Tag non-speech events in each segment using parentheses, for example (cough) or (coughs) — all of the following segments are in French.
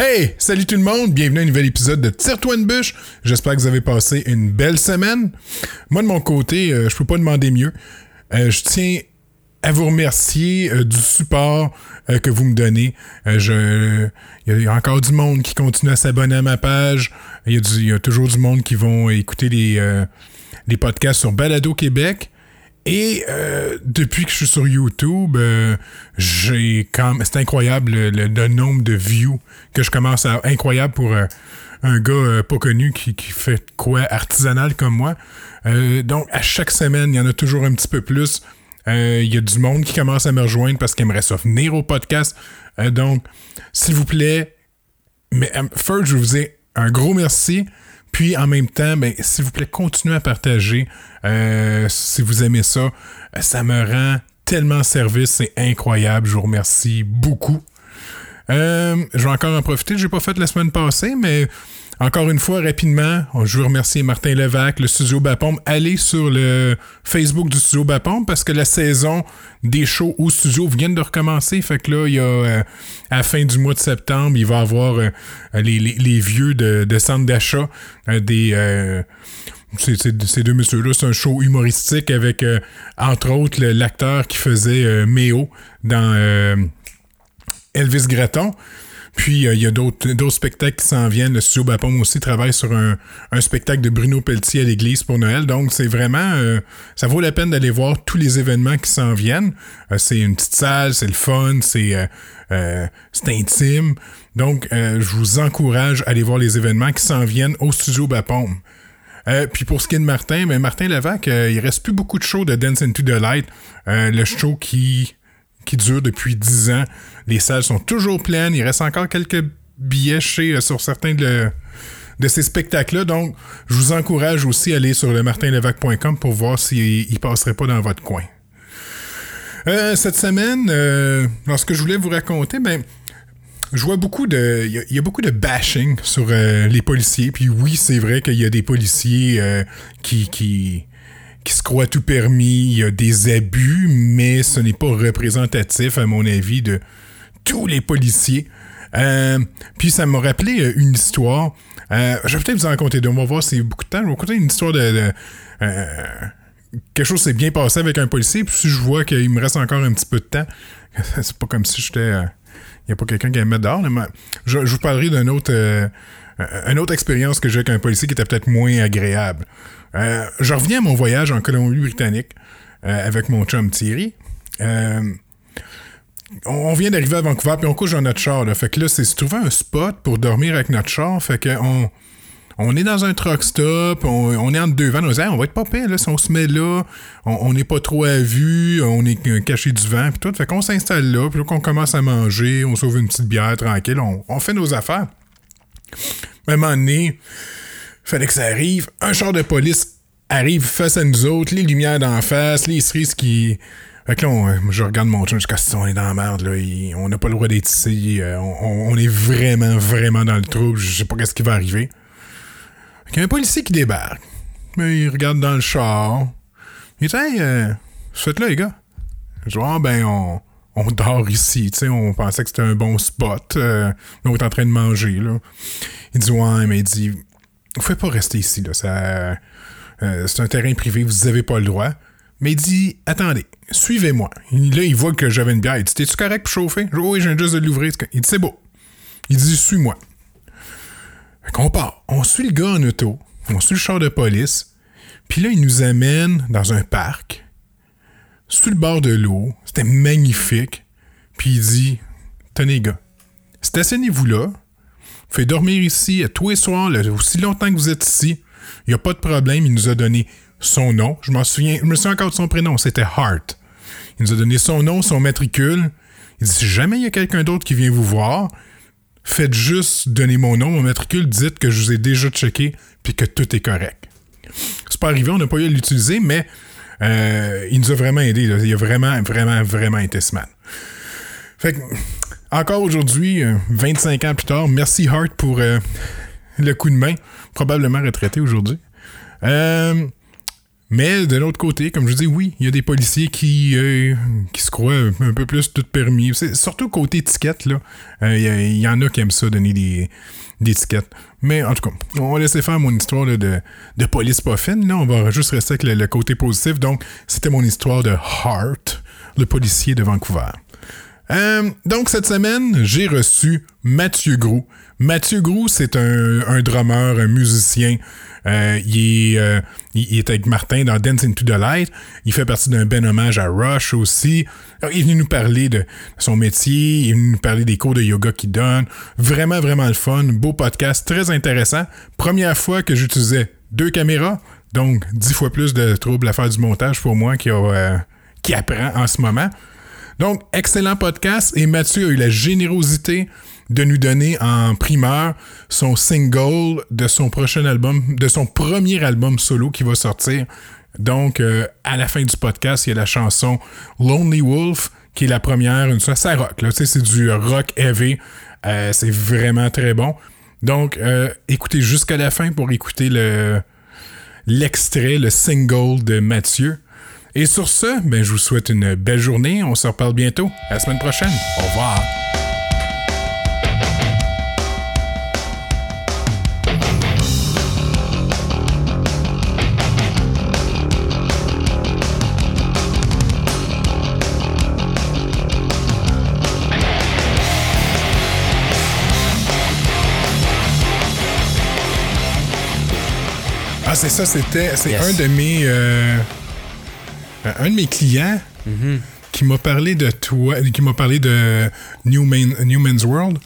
Hey, salut tout le monde, bienvenue à un nouvel épisode de Tire-toi une bûche. J'espère que vous avez passé une belle semaine. Moi de mon côté, euh, je peux pas demander mieux. Euh, je tiens à vous remercier euh, du support euh, que vous me donnez. Il y a encore du monde qui continue à s'abonner à ma page. Il y, y a toujours du monde qui vont écouter les, les podcasts sur Balado Québec. Et euh, depuis que je suis sur YouTube, euh, j'ai quand c'est incroyable le, nombre de views que je commence à incroyable pour euh, un gars pas connu qui, qui fait quoi artisanal comme moi. Donc à chaque semaine, il y en a toujours un petit peu plus. Il y a du monde qui commence à me rejoindre parce qu'il aimerait ça venir au podcast. Donc, s'il vous plaît, mais first, je vous ai un gros merci. Puis en même temps, ben, s'il vous plaît, continuez à partager. Euh, si vous aimez ça, ça me rend tellement service, c'est incroyable. Je vous remercie beaucoup. Euh, je vais encore en profiter. Je n'ai pas fait la semaine passée, mais encore une fois, rapidement, je veux remercier Martin Levac, le studio Bapombe. Allez sur le Facebook du studio Bapombe parce que la saison des shows au studio viennent de recommencer. Fait que là, il y a euh, à la fin du mois de septembre, il va y avoir euh, les, vieux de, de centre d'achat euh, des. euh, ces deux messieurs-là, c'est un show humoristique avec, entre autres, l'acteur qui faisait Méo dans Elvis Gratton. Puis euh, il y a d'autres spectacles qui s'en viennent. Le studio Bapom aussi travaille sur un, spectacle de Bruno Pelletier à l'église pour Noël. Donc c'est vraiment euh, ça vaut la peine d'aller voir tous les événements qui s'en viennent. Euh, c'est une petite salle, c'est le fun, c'est intime. Donc je vous encourage à aller voir les événements qui s'en viennent au studio Bapom. Puis pour ce qui est de Martin, ben Martin Levac, euh, il reste plus beaucoup de shows de Dance into the Light. Le show qui, qui dure depuis 10 ans. Les salles sont toujours pleines. Il reste encore quelques billets chez, euh, sur certains de, ces spectacles-là. Donc, je vous encourage aussi à aller sur le martinlevac.com pour voir s'il ne passerait pas dans votre coin. Euh, cette semaine, euh, lorsque je voulais vous raconter, ben, je vois beaucoup de. Il y a- beaucoup de bashing sur les policiers. Puis oui, c'est vrai qu'il y a des policiers qui, qui, qui se croient tout permis. Il y a des abus, mais ce n'est pas représentatif, à mon avis, de tous les policiers. Euh, puis ça m'a rappelé euh, une histoire. Euh, je vais peut-être vous en raconter deux. On va voir si beaucoup de temps. Je vais vous raconter une histoire de. euh, quelque chose s'est bien passé avec un policier, puis si je vois qu'il me reste encore un petit peu de temps, (laughs) c'est pas comme si j'étais. euh, il n'y a pas quelqu'un qui va me mettre dehors. mais je, vous parlerai d'une autre, euh, une autre expérience que j'ai avec un policier qui était peut-être moins agréable. Je reviens à mon voyage en Colombie-Britannique avec mon chum Thierry. On vient d'arriver à Vancouver, puis on couche dans notre char. Là. Fait que là, c'est se trouver un spot pour dormir avec notre char. Fait que on, on est dans un truck stop, on, est entre deux vannes, on se dit, on va être pas pire, là, si on se met là, on n'est pas trop à vue, on est caché du vent, puis tout. Fait qu'on s'installe là, puis qu'on commence à manger, on sauve une petite bière tranquille, on, on fait nos affaires. À un moment donné, fallait que ça arrive, un char de police arrive face à nous autres, les lumières d'en face, les cerises qui... Fait que là, on- je regarde mon chum, je dis, on est dans la merde, là, on n'a pas le droit d'être ici, euh, on, est vraiment, vraiment dans le trouble, je sais pas qu'est-ce qui va arriver. Fait qu'il y a un policier qui débarque. Mais il regarde dans le char. Il dit Hey, euh, faites-le, les gars. Je dis Ah, ben, on, on dort ici. On pensait que c'était un bon spot. euh, on est en train de manger, là. Il dit Ouais, mais il dit Vous pouvez pas rester ici, là. Ça, euh, c'est un terrain privé, vous avez pas le droit. Mais il dit Attendez, suivez-moi. Là, il voit que j'avais une bière. Il dit T'es-tu correct pour chauffer? Je Oui, viens juste de l'ouvrir. Il dit C'est beau. Il dit Suis-moi. Qu'on part. On suit le gars en auto. On suit le char de police. Puis là, il nous amène dans un parc. Sur le bord de l'eau. C'était magnifique. Puis il dit Tenez, gars, stationnez-vous là. Faites dormir ici tous les soirs, aussi longtemps que vous êtes ici. Il n'y a pas de problème. Il nous a donné son nom. Je m'en souviens. Je me souviens encore de son prénom. C'était Hart. Il nous a donné son nom, son matricule. Il dit si jamais il y a quelqu'un d'autre qui vient vous voir, faites juste donner mon nom, mon matricule, dites que je vous ai déjà checké puis que tout est correct. C'est pas arrivé, on n'a pas eu à l'utiliser, mais euh, il nous a vraiment aidé. Il a vraiment, vraiment, vraiment été smart. Fait que, encore aujourd'hui, euh, 25 ans plus tard, merci Hart pour euh, le coup de main. Probablement retraité aujourd'hui. Euh, Mais de l'autre côté, comme je dis, oui, il y a des policiers qui, euh, qui se croient un peu plus tout permis. C'est surtout côté étiquette, là. Euh, Il y, y, en a qui aiment ça, donner des, étiquettes. Mais en tout cas, on va laisser faire mon histoire de, de police pas fine. Là. On va juste rester avec le, côté positif. Donc, c'était mon histoire de Hart, le policier de Vancouver. Euh, donc, cette semaine, j'ai reçu Mathieu Groux. Mathieu Groux, c'est un, un drummer, un musicien. Euh, il, est, euh, il, est avec Martin dans Dance into the Light. Il fait partie d'un ben hommage à Rush aussi. Il est venu nous parler de son métier. Il est venu nous parler des cours de yoga qu'il donne. Vraiment, vraiment le fun. Beau podcast, très intéressant. Première fois que j'utilisais deux caméras. Donc, dix fois plus de troubles à faire du montage pour moi qui, a, euh, qui apprend en ce moment. Donc, excellent podcast. Et Mathieu a eu la générosité de nous donner en primeur son single de son prochain album, de son premier album solo qui va sortir. Donc, euh, à la fin du podcast, il y a la chanson Lonely Wolf, qui est la première, une ça rock, là, c'est du rock heavy. Euh, c'est vraiment très bon. Donc, euh, écoutez jusqu'à la fin pour écouter le l'extrait, le single de Mathieu. Et sur ce, ben, je vous souhaite une belle journée. On se reparle bientôt. À la semaine prochaine. Au revoir. Ah, c'est ça, c'était. C'est Yes. un de mes. euh, un de mes clients Mm-hmm. qui m'a parlé de toi, qui m'a parlé de New, Man, New Man's World.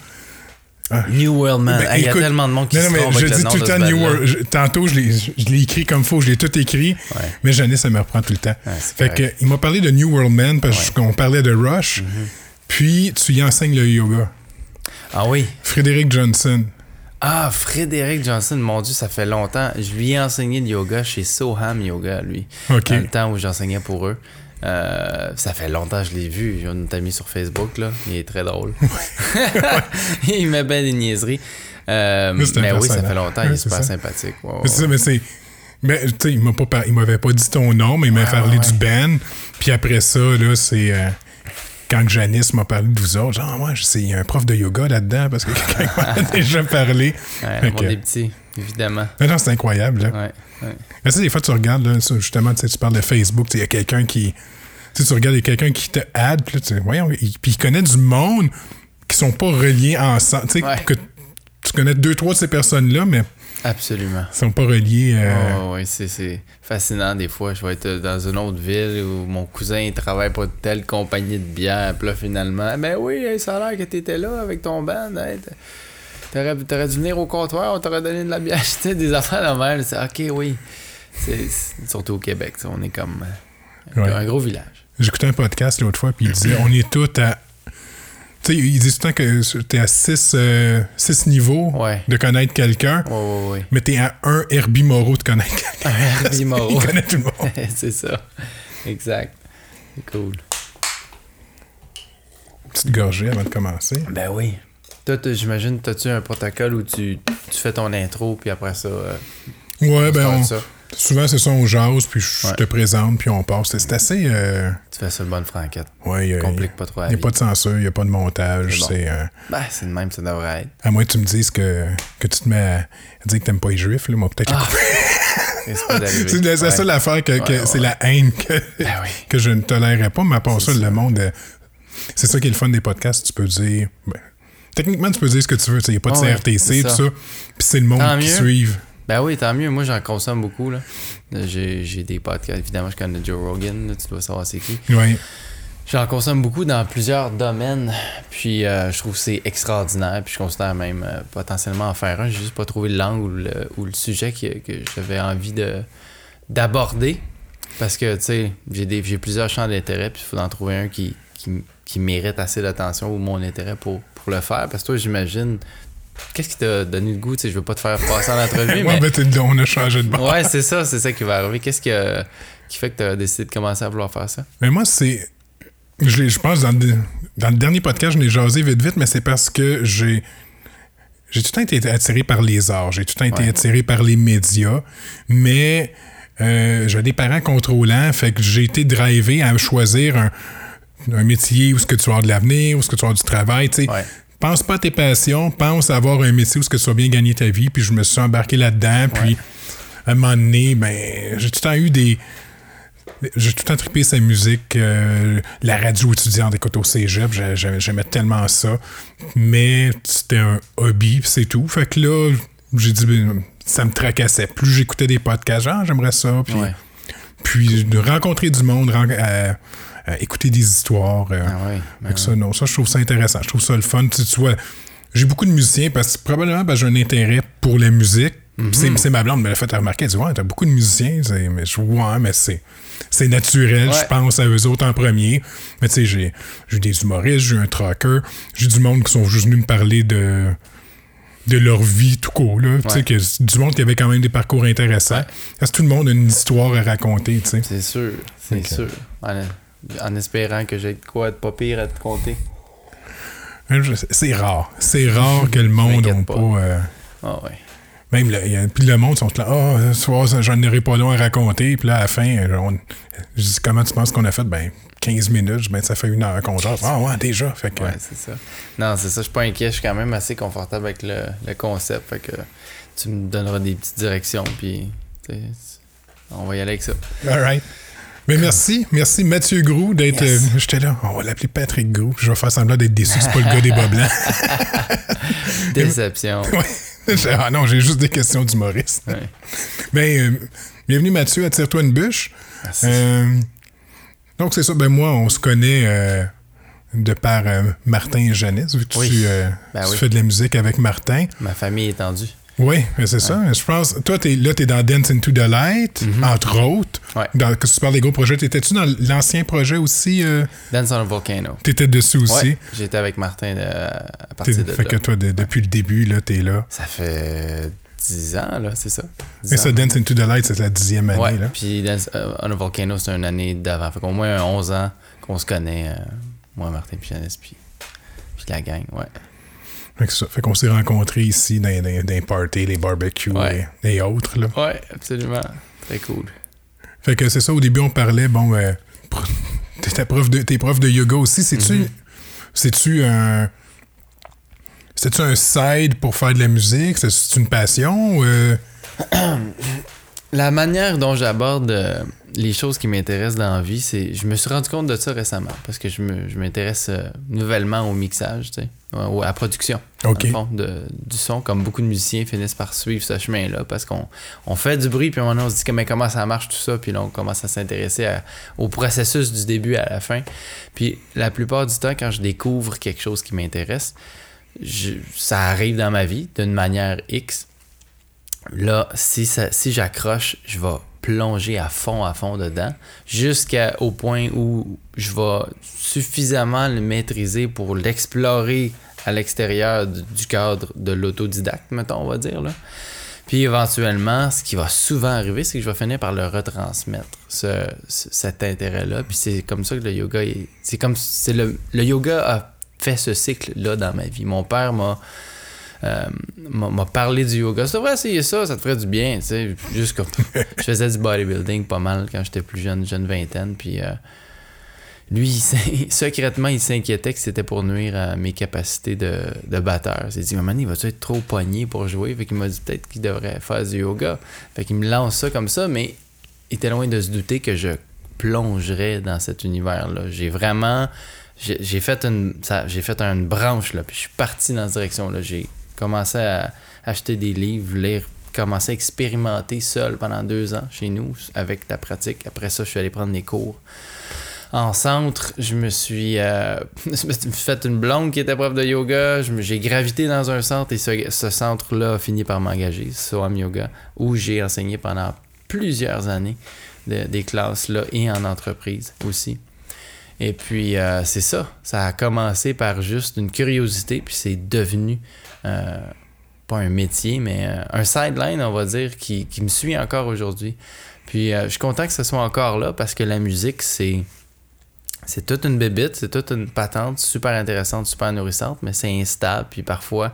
New World Man. Ben, Il y a tellement de monde qui non, se non, mais je le dis tout le temps New. World. Je- tantôt, je l'ai, écrit comme faux, je l'ai tout écrit. Ouais. Mais Janice, ça me reprend tout le temps. Ouais, fait correct. que, il m'a parlé de New World Man parce Ouais. Mm-hmm. qu'on parlait de Rush. Puis, tu y enseignes le yoga. Ah oui. Frédéric Johnson. Ah, Frédéric Johnson, mon Dieu, ça fait longtemps. Je lui ai enseigné le yoga chez Soham Yoga, lui. OK. Dans le temps où j'enseignais pour eux. Euh, ça fait longtemps que je l'ai vu. On t'a mis sur Facebook, là. Il est très drôle. (laughs) il met bien des niaiseries. Euh, Mais oui, ça fait longtemps. Ouais, il est super ça. sympathique. Mais c'est ça, mais c'est. Mais, tu sais, il pas par- m'avait pas dit ton nom, mais il m'a Ouais, parlé ouais, du band. Puis après ça, là, c'est. euh, quand Janice m'a parlé de vous autres, genre, y a un prof de yoga là-dedans parce que (laughs) quelqu'un m'en a déjà parlé. Ouais, que- des petits, évidemment. Mais non, c'est incroyable, là. Ouais, ouais. Mais tu sais, des fois, tu regardes, là, justement, tu sais, tu parles de Facebook, tu sais, il y a quelqu'un qui. Tu sais, tu regardes, il y a quelqu'un qui te add, puis là, tu sais, voyons, il- puis il connaît du monde qui sont pas reliés ensemble. Tu sais, Ouais. que tu connais deux, trois de ces personnes-là, mais Absolument. ils sont pas reliés. euh, Oh, ouais, c'est, fascinant des fois. Je vais être dans une autre ville où mon cousin il travaille pour telle compagnie de bière. Puis là, finalement, ben oui, ça a l'air que t'étais là avec ton band. hey, t'aurais, t'aurais dû venir au comptoir, on t'aurait donné de la bière. (laughs) Tu des affaires de même. C'est ok, oui. C'est, surtout au Québec, on est comme euh, Ouais. un gros village. J'écoutais un podcast l'autre fois, puis il disait on est tous à. Sais, il dit tout le temps que t'es à six, euh, six niveaux Ouais. de connaître quelqu'un, Ouais, ouais, mais t'es à un Herbie Moreau de connaître (laughs) quelqu'un. Herbie Moreau. il connaît tout le monde. (laughs) c'est ça. Exact. C'est cool. Petite gorgée avant de commencer. Ben oui. Toi, j'imagine, t'as-tu un protocole où tu, tu fais ton intro, puis après ça, euh, Ouais, ben, on- ça? Souvent, c'est ça, on jase, puis je Ouais. te présente, puis on passe. C'est assez. euh, Tu fais ça de bonne franquette. ouais, il y a- Complique pas trop la Il n'y a pas de censure, il n'y a pas de montage. C'est bon. C'est. euh, Ben, c'est de même, ça devrait être. à moins que tu me dises que, que tu te mets à, à dire que t'aimes pas les juifs, là, moi, peut-être. Ah, (laughs) C'est la- Ouais. ça l'affaire, que, que Ouais, c'est la haine que, Ben oui. (laughs) que je ne tolérerais pas, mais à part ça, ça. le monde. euh, c'est ça qui est le fun des podcasts. Tu peux dire. ben, techniquement, tu peux dire ce que tu veux. Il n'y a pas de CRTC, tout ça. ça. Puis c'est le monde Tant qui mieux. suive. Ben oui, tant mieux. Moi, j'en consomme beaucoup, là. J'ai j'ai des podcasts. Évidemment, je connais Joe Rogan, là, tu dois savoir c'est qui. Oui. J'en consomme beaucoup dans plusieurs domaines. Puis euh, je trouve que c'est extraordinaire. Puis je considère même euh, potentiellement en faire un. J'ai juste pas trouvé l'angle ou le, ou le sujet que, que j'avais envie de d'aborder. Parce que, tu sais, j'ai des- j'ai plusieurs champs d'intérêt. Puis il faut en trouver un qui, qui, qui mérite assez d'attention ou mon intérêt pour, pour le faire. Parce que toi, j'imagine. Qu'est-ce qui t'a donné le goût? Tu sais, je veux pas te faire passer en entrevue, Ouais, mais. ben, on a changé de bord. Ouais, c'est ça, c'est ça qui va arriver. Qu'est-ce qui, fait que tu as décidé de commencer à vouloir faire ça? Mais moi, c'est. Je, pense dans le, dans le dernier podcast, je l'ai jasé vite vite, mais c'est parce que j'ai. J'ai tout le temps été attiré par les arts, j'ai tout le temps été attiré par les médias, mais euh, j'ai des parents contrôlants, fait que j'ai été drivé à choisir un, un métier où ce que tu avoir de l'avenir, où ce que tu avoir du travail, tu sais. Ouais. Pense pas à tes passions, pense à avoir un métier où ce que tu vas bien gagner ta vie, puis je me suis embarqué là-dedans, puis à un moment donné, ben, j'ai tout le temps eu des... J'ai tout le temps trippé sa musique, euh, la radio étudiante, écoute, au cégep, j'ai- j'ai- j'aimais tellement ça. Mais c'était un hobby, c'est tout. Fait que là, j'ai dit, ben, ça me tracassait. Plus j'écoutais des podcasts, genre, j'aimerais ça. Puis, Ouais. puis de rencontrer du monde, euh, écouter des histoires. euh, Ah ouais. que ça, non, ça, je trouve ça intéressant. Je trouve ça le fun. Tu, tu vois, j'ai beaucoup de musiciens parce que probablement j'ai un intérêt pour la musique. Mhm. C'est- C'est ma blonde me l'a fait remarquer. Elle dit Ouais, t'as beaucoup de musiciens. C'est- Mais je ouais, mais c'est. C'est naturel, Ouais. je pense à eux autres en premier. Mais tu sais, j'ai j'ai eu des humoristes, j'ai eu un trucker, j'ai du monde qui sont juste venus me parler de, de leur vie tout court. Là. Tu sais, Ouais. que du monde qui avait quand même des parcours intéressants. Parce que tout le monde a une histoire à raconter. C'est sûr, c'est Ok. sûr. En espérant que j'ai de quoi de pas pire à te compter. C'est rare. C'est rare que le (laughs) monde n'a pas. pas. euh, Ah ouais. Même le, puis le monde sont là, ah, ce soir, j'en aurai pas long à raconter. Puis là, à la fin, euh, on- je dis, comment tu penses qu'on a fait? Ben, 15 minutes, ben, ça fait une heure qu'on jase. Ah, ouais, déjà. Fait que, Ouais, c'est ça. Non, c'est ça, je suis pas inquiet, je suis quand même assez confortable avec le, le concept. Fait que tu me donneras des petites directions, puis on va y aller avec ça. all right. Mais merci, merci Mathieu Grou d'être. Yes. euh, J'étais là, on va l'appeler Patrick Grou. Je vais faire semblant d'être déçu, c'est pas le gars des bas blancs. (laughs) Déception. (laughs) Ouais. Ah non, j'ai juste des questions d'humoriste. Ouais. Ben, euh, bienvenue Mathieu à Tire-toi une bûche. Merci. Euh, donc, c'est ça. Ben, moi, on se connaît de par Martin et Janice, vu que Oui. tu, Ben tu oui. fais de la musique avec Martin. Ma famille est étendue. Oui, c'est ça. Je pense, toi, t'es, là, tu es dans Dance into the Light, entre autres. Mhm. Ouais. Dans, que tu parles des gros projets. T'étais-tu dans l'ancien projet aussi? Euh, Dance on a Volcano. T'étais dessus aussi. Ouais, j'étais avec Martin euh, à partir de fait là. que toi, de- depuis le début, là, t'es là. Ça fait 10 ans, là, c'est ça? 10 Et ça. Dance into the Light, c'est la dixième année. Ouais, Là. puis Dance euh, on a Volcano, c'est une année d'avant. Fait qu'au moins un 11 ans qu'on se connaît, euh, moi, Martin, puis Janice, puis, puis la gang, ouais. Fait, que ça, fait qu'on s'est rencontrés ici dans, dans, dans les parties, les barbecues Ouais. et, et autres. Là. Ouais, absolument. Très cool. Fait que c'est ça, au début, on parlait, bon, euh, (laughs) t'es prof de, t'es prof de yoga aussi. C'est-tu, c'est-tu un. C'est-tu un side pour faire de la musique? C'est-tu une passion? euh, (coughs) La manière dont j'aborde euh, les choses qui m'intéressent dans la vie, c'est. Je me suis rendu compte de ça récemment parce que je me- je m'intéresse euh, nouvellement au mixage, tu sais, ou à la production. Fond, de- du son, comme beaucoup de musiciens finissent par suivre ce chemin-là parce qu'on on fait du bruit, puis à un moment donné, on se dit que, mais comment ça marche tout ça, puis là, on commence à s'intéresser au processus du début à la fin. Puis la plupart du temps, quand je découvre quelque chose qui m'intéresse, ça arrive dans ma vie d'une manière X. Là, si, ça- si j'accroche, je vais plonger à fond, à fond dedans, jusqu'au point où je vais suffisamment le maîtriser pour l'explorer à l'extérieur du, cadre de l'autodidacte, mettons, on va dire. Là. Puis éventuellement, ce qui va souvent arriver, c'est que je vais finir par le retransmettre, ce, ce- cet intérêt-là. Puis c'est comme ça que le yoga est. C'est comme. c'est le, le yoga a fait ce cycle-là dans ma vie. Mon père m'a. Euh, m'a parlé du yoga. Tu devrais essayer ça, ça te ferait du bien, tu sais. Juste comme. (laughs) je faisais du bodybuilding pas mal quand j'étais plus jeune, jeune vingtaine. Puis euh, lui, il (laughs) secrètement, il s'inquiétait que c'était pour nuire à mes capacités de, de batteur. Il s'est dit, maman, il va-tu être trop pogné pour jouer? Fait qu'il m'a dit peut-être qu'il devrait faire du yoga. Fait qu'il me lance ça comme ça, mais il était loin de se douter que je plongerais dans cet univers-là. J'ai vraiment. J'ai fait une j'ai fait une branche, là, puis je suis parti dans cette direction-là. J'ai commencé à acheter des livres, lire, commencer à expérimenter seul pendant deux ans chez nous avec la pratique. Après ça, je suis allé prendre des cours. En centre, je me suis, euh, (laughs) fait une blonde qui était prof de yoga. J'ai gravité dans un centre et ce, ce centre-là a fini par m'engager, Soham Yoga, où j'ai enseigné pendant plusieurs années de- des classes là et en entreprise aussi. Et puis, euh, c'est ça. Ça a commencé par juste une curiosité, puis c'est devenu euh, pas un métier, mais euh, un sideline, on va dire, qui, qui me suit encore aujourd'hui. Puis, je suis content que ce soit encore là parce que la musique, c'est. C'est toute une bébite, c'est toute une patente super intéressante, super nourrissante, mais c'est instable. Puis parfois,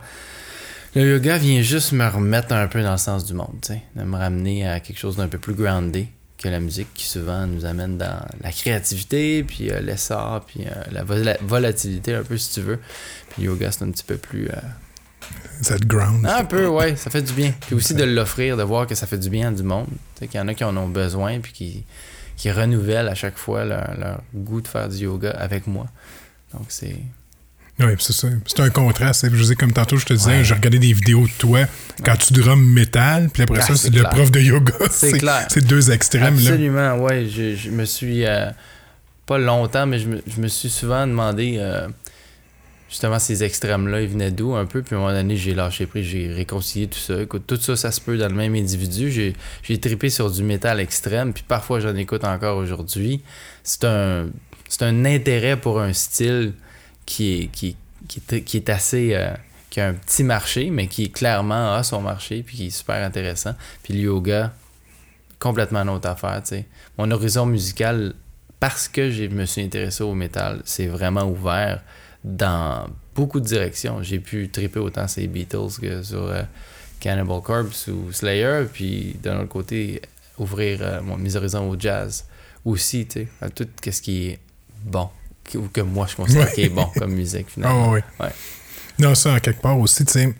Le yoga vient juste me remettre un peu dans le sens du monde, de me ramener à quelque chose d'un peu plus groundé que la musique qui souvent nous amène dans la créativité, puis euh, l'essor, puis euh, la vol- volatilité un peu si tu veux. Puis le yoga, c'est un petit peu plus... euh, Cette ground. un peu, ouais, ça fait du bien. Puis aussi de l'offrir, de voir que ça fait du bien à du monde. Tu sais, qu'il y en a qui en ont besoin, puis qui, qui renouvellent à chaque fois leur, leur goût de faire du yoga avec moi. Donc c'est... Oui, c'est ça. C'est un contraste. Je sais, comme tantôt, je te disais, Ouais. j'ai regardé des vidéos de toi quand tu drums métal, puis après Ah, ça, c'est le prof de yoga. (laughs) C'est clair. C'est deux extrêmes, là. Absolument, ouais. Je, je me suis, euh, pas longtemps, mais je me, je me suis souvent demandé, euh, justement, ces extrêmes-là, ils venaient d'où un peu? Puis à un moment donné, j'ai lâché prise, j'ai réconcilié tout ça. Écoute, tout ça, ça se peut dans le même individu. J'ai, trippé sur du métal extrême, puis parfois j'en écoute encore aujourd'hui. C'est un, c'est un intérêt pour un style qui est, qui, qui est, qui est assez. euh, qui a un petit marché, mais qui clairement a son marché, puis qui est super intéressant. Puis le yoga, complètement autre affaire, tu sais. Mon horizon musical, parce que je me suis intéressé au métal, c'est vraiment ouvert dans beaucoup de directions. J'ai pu triper autant sur les Beatles que sur euh, Cannibal Corpse ou Slayer, puis d'un autre côté, ouvrir euh, mon, mes horizons au jazz aussi, tu sais, à tout ce qui est bon, ou que moi je considère Ouais. qui est bon comme musique (laughs) Ah finalement. oui. Ouais. Non, ça, en quelque part aussi, tu sais,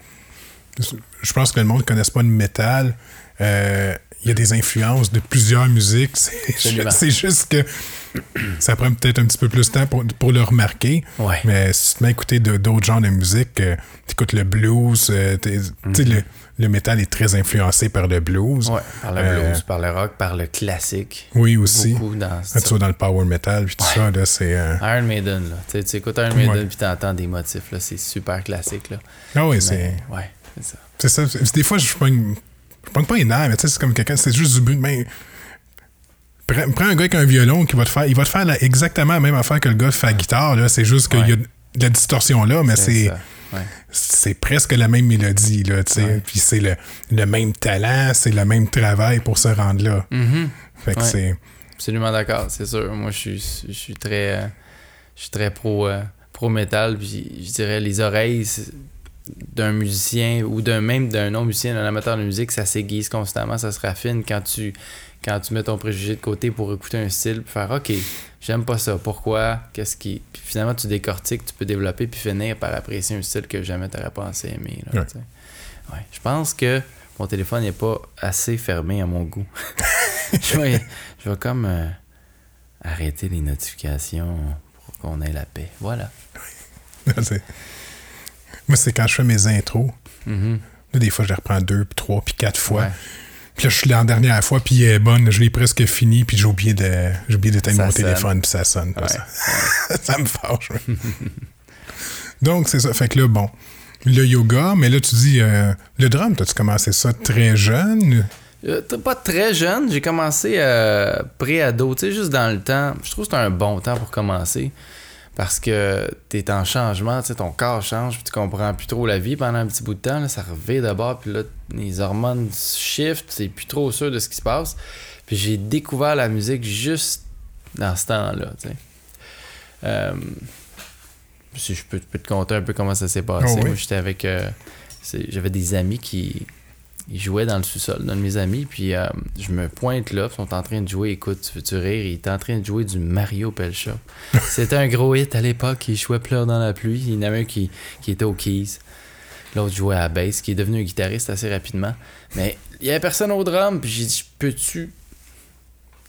je pense que le monde ne connaisse pas le métal. Euh, Il y a des influences de plusieurs musiques. (laughs) C'est juste, que ça prend peut-être un petit peu plus de temps pour, pour le remarquer. Ouais. Mais si tu te mets à écouter d'autres genres de musique, tu écoutes le blues, euh, sais, le, le métal est très influencé par le blues. Ouais, par le Euh, blues, par le rock, par le classique. Oui, aussi. Beaucoup dans Ah, tu dans le power metal, puis tout Ouais. ça, là, c'est... euh, Iron Maiden, là. Tu écoutes Iron Maiden Ouais. puis t'entends des motifs, là. C'est super classique, là. Ah oui, c'est... Ouais, c'est ça. C'est ça. Des fois, je pogne, je pogne pas les nerfs, mais tu sais, c'est comme quelqu'un, c'est juste du bruit. Mais prends, prends un gars avec un violon qui va te faire, il va te faire exactement la même affaire que le gars fait à la guitare. Là. C'est juste qu'il y a de la distorsion là, mais c'est. Ouais. c'est presque la même mélodie, là, tu sais. Ouais. Puis c'est le, le même talent, c'est le même travail pour se rendre là. Mhm. Fait que Ouais. c'est. Absolument d'accord, c'est sûr. Moi, je suis, je suis très, euh, je suis très pro, euh, pro métal. Puis je dirais les oreilles d'un musicien ou d'un même d'un non musicien, d'un amateur de musique, ça s'aiguise constamment, ça se raffine quand tu, quand tu mets ton préjugé de côté pour écouter un style, puis faire OK, j'aime pas ça. Pourquoi Qu'est-ce qui Puis finalement, tu décortiques, tu peux développer puis finir par apprécier un style que jamais t'aurais pensé aimer. là, Ouais. Je pense que mon téléphone n'est pas assez fermé à mon goût. (laughs) je, vais, je vais comme euh, arrêter les notifications pour qu'on ait la paix. Voilà. (laughs) Moi, c'est quand je fais mes intros. Mhm. Là, des fois, je les reprends deux, puis trois, puis quatre fois. Ouais. Puis là, je suis là en dernière fois, puis elle est bonne, je l'ai presque fini, puis j'ai oublié de, j'ai oublié d'éteindre Ça mon sonne. téléphone, puis ça sonne. Ouais. Ça, (laughs) ça me fâche. (laughs) Donc, c'est ça. Fait que là, bon, le yoga, mais là, tu dis, euh, le drum, t'as-tu commencé ça très jeune? Euh, pas très jeune, j'ai commencé euh, pré-ado, tu sais, juste dans le temps. Je trouve que c'est un bon temps pour commencer parce que t'es en changement, ton corps change, puis tu comprends plus trop la vie pendant un petit bout de temps, là, ça revient d'abord, puis là, les hormones shiftent, c'est plus trop sûr de ce qui se passe. Puis j'ai découvert la musique juste dans ce temps-là, tu sais. Euh, si je peux, je peux te conter un peu comment ça s'est passé. Oh oui. Moi, j'étais avec. euh, J'avais des amis qui ils jouaient dans le sous-sol, d'un de mes amis, puis euh, je me pointe là, ils sont en train de jouer, écoute, tu veux-tu rire, ils étaient en train de jouer du Mario Pelcha. (laughs) C'était un gros hit à l'époque, ils jouaient Pleurs dans la pluie, il y en avait un qui, qui était aux keys, l'autre jouait à la bass, qui est devenu un guitariste assez rapidement, mais il y avait personne au drum, puis j'ai dit, peux-tu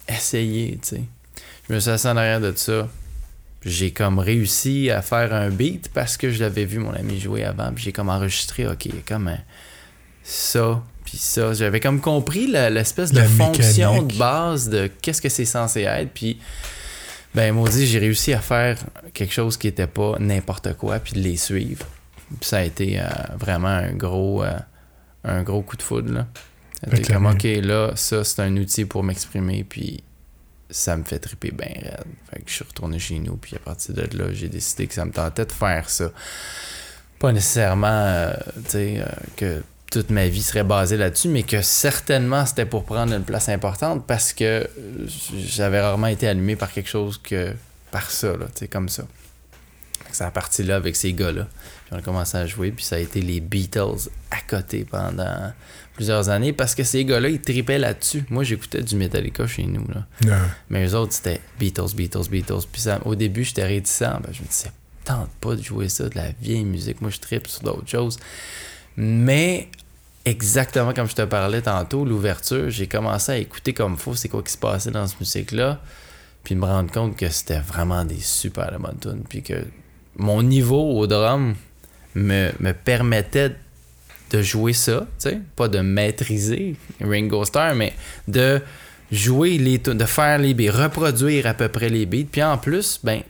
essayer, tu sais? Je me suis assis en arrière de ça, j'ai comme réussi à faire un beat parce que je l'avais vu mon ami jouer avant, puis j'ai comme enregistré, ok, comme un- ça, puis ça. J'avais comme compris l'espèce de fonction mécanique. de base de qu'est-ce que c'est censé être, puis ben maudit, j'ai réussi à faire quelque chose qui était pas n'importe quoi, puis de les suivre. Puis ça a été euh, vraiment un gros, euh, un gros coup de foudre, là. C'était comme, ok, là, ça, c'est un outil pour m'exprimer, puis ça me fait triper bien raide. Fait que je suis retourné chez nous, puis à partir de là, j'ai décidé que ça me tentait de faire ça. Pas nécessairement, euh, tu sais, que toute ma vie serait basée là-dessus, mais que certainement c'était pour prendre une place importante parce que euh, j'avais rarement été allumé par quelque chose que par ça, là, tu sais, comme ça. Ça a parti là avec ces gars-là. Puis on a commencé à jouer, puis ça a été les Beatles à côté pendant plusieurs années parce que ces gars-là, ils tripaient là-dessus. Moi, j'écoutais du Metallica chez nous. Là. Mais eux autres, c'était Beatles, Beatles, Beatles. Puis ça, au début, j'étais réticent. Ben, je me disais, tente pas de jouer ça, de la vieille musique. Moi, je tripe sur d'autres choses. Mais exactement comme je te parlais tantôt, l'ouverture, j'ai commencé à écouter comme faut c'est quoi qui se passait dans cette musique-là. Puis me rendre compte que c'était vraiment des super bonnes. Puis que mon niveau au drum me, me permettait de jouer ça, tu sais, pas de maîtriser Ringo Starr, mais de jouer les tunes, de faire les beats, reproduire à peu près les beats. Puis en plus, ben,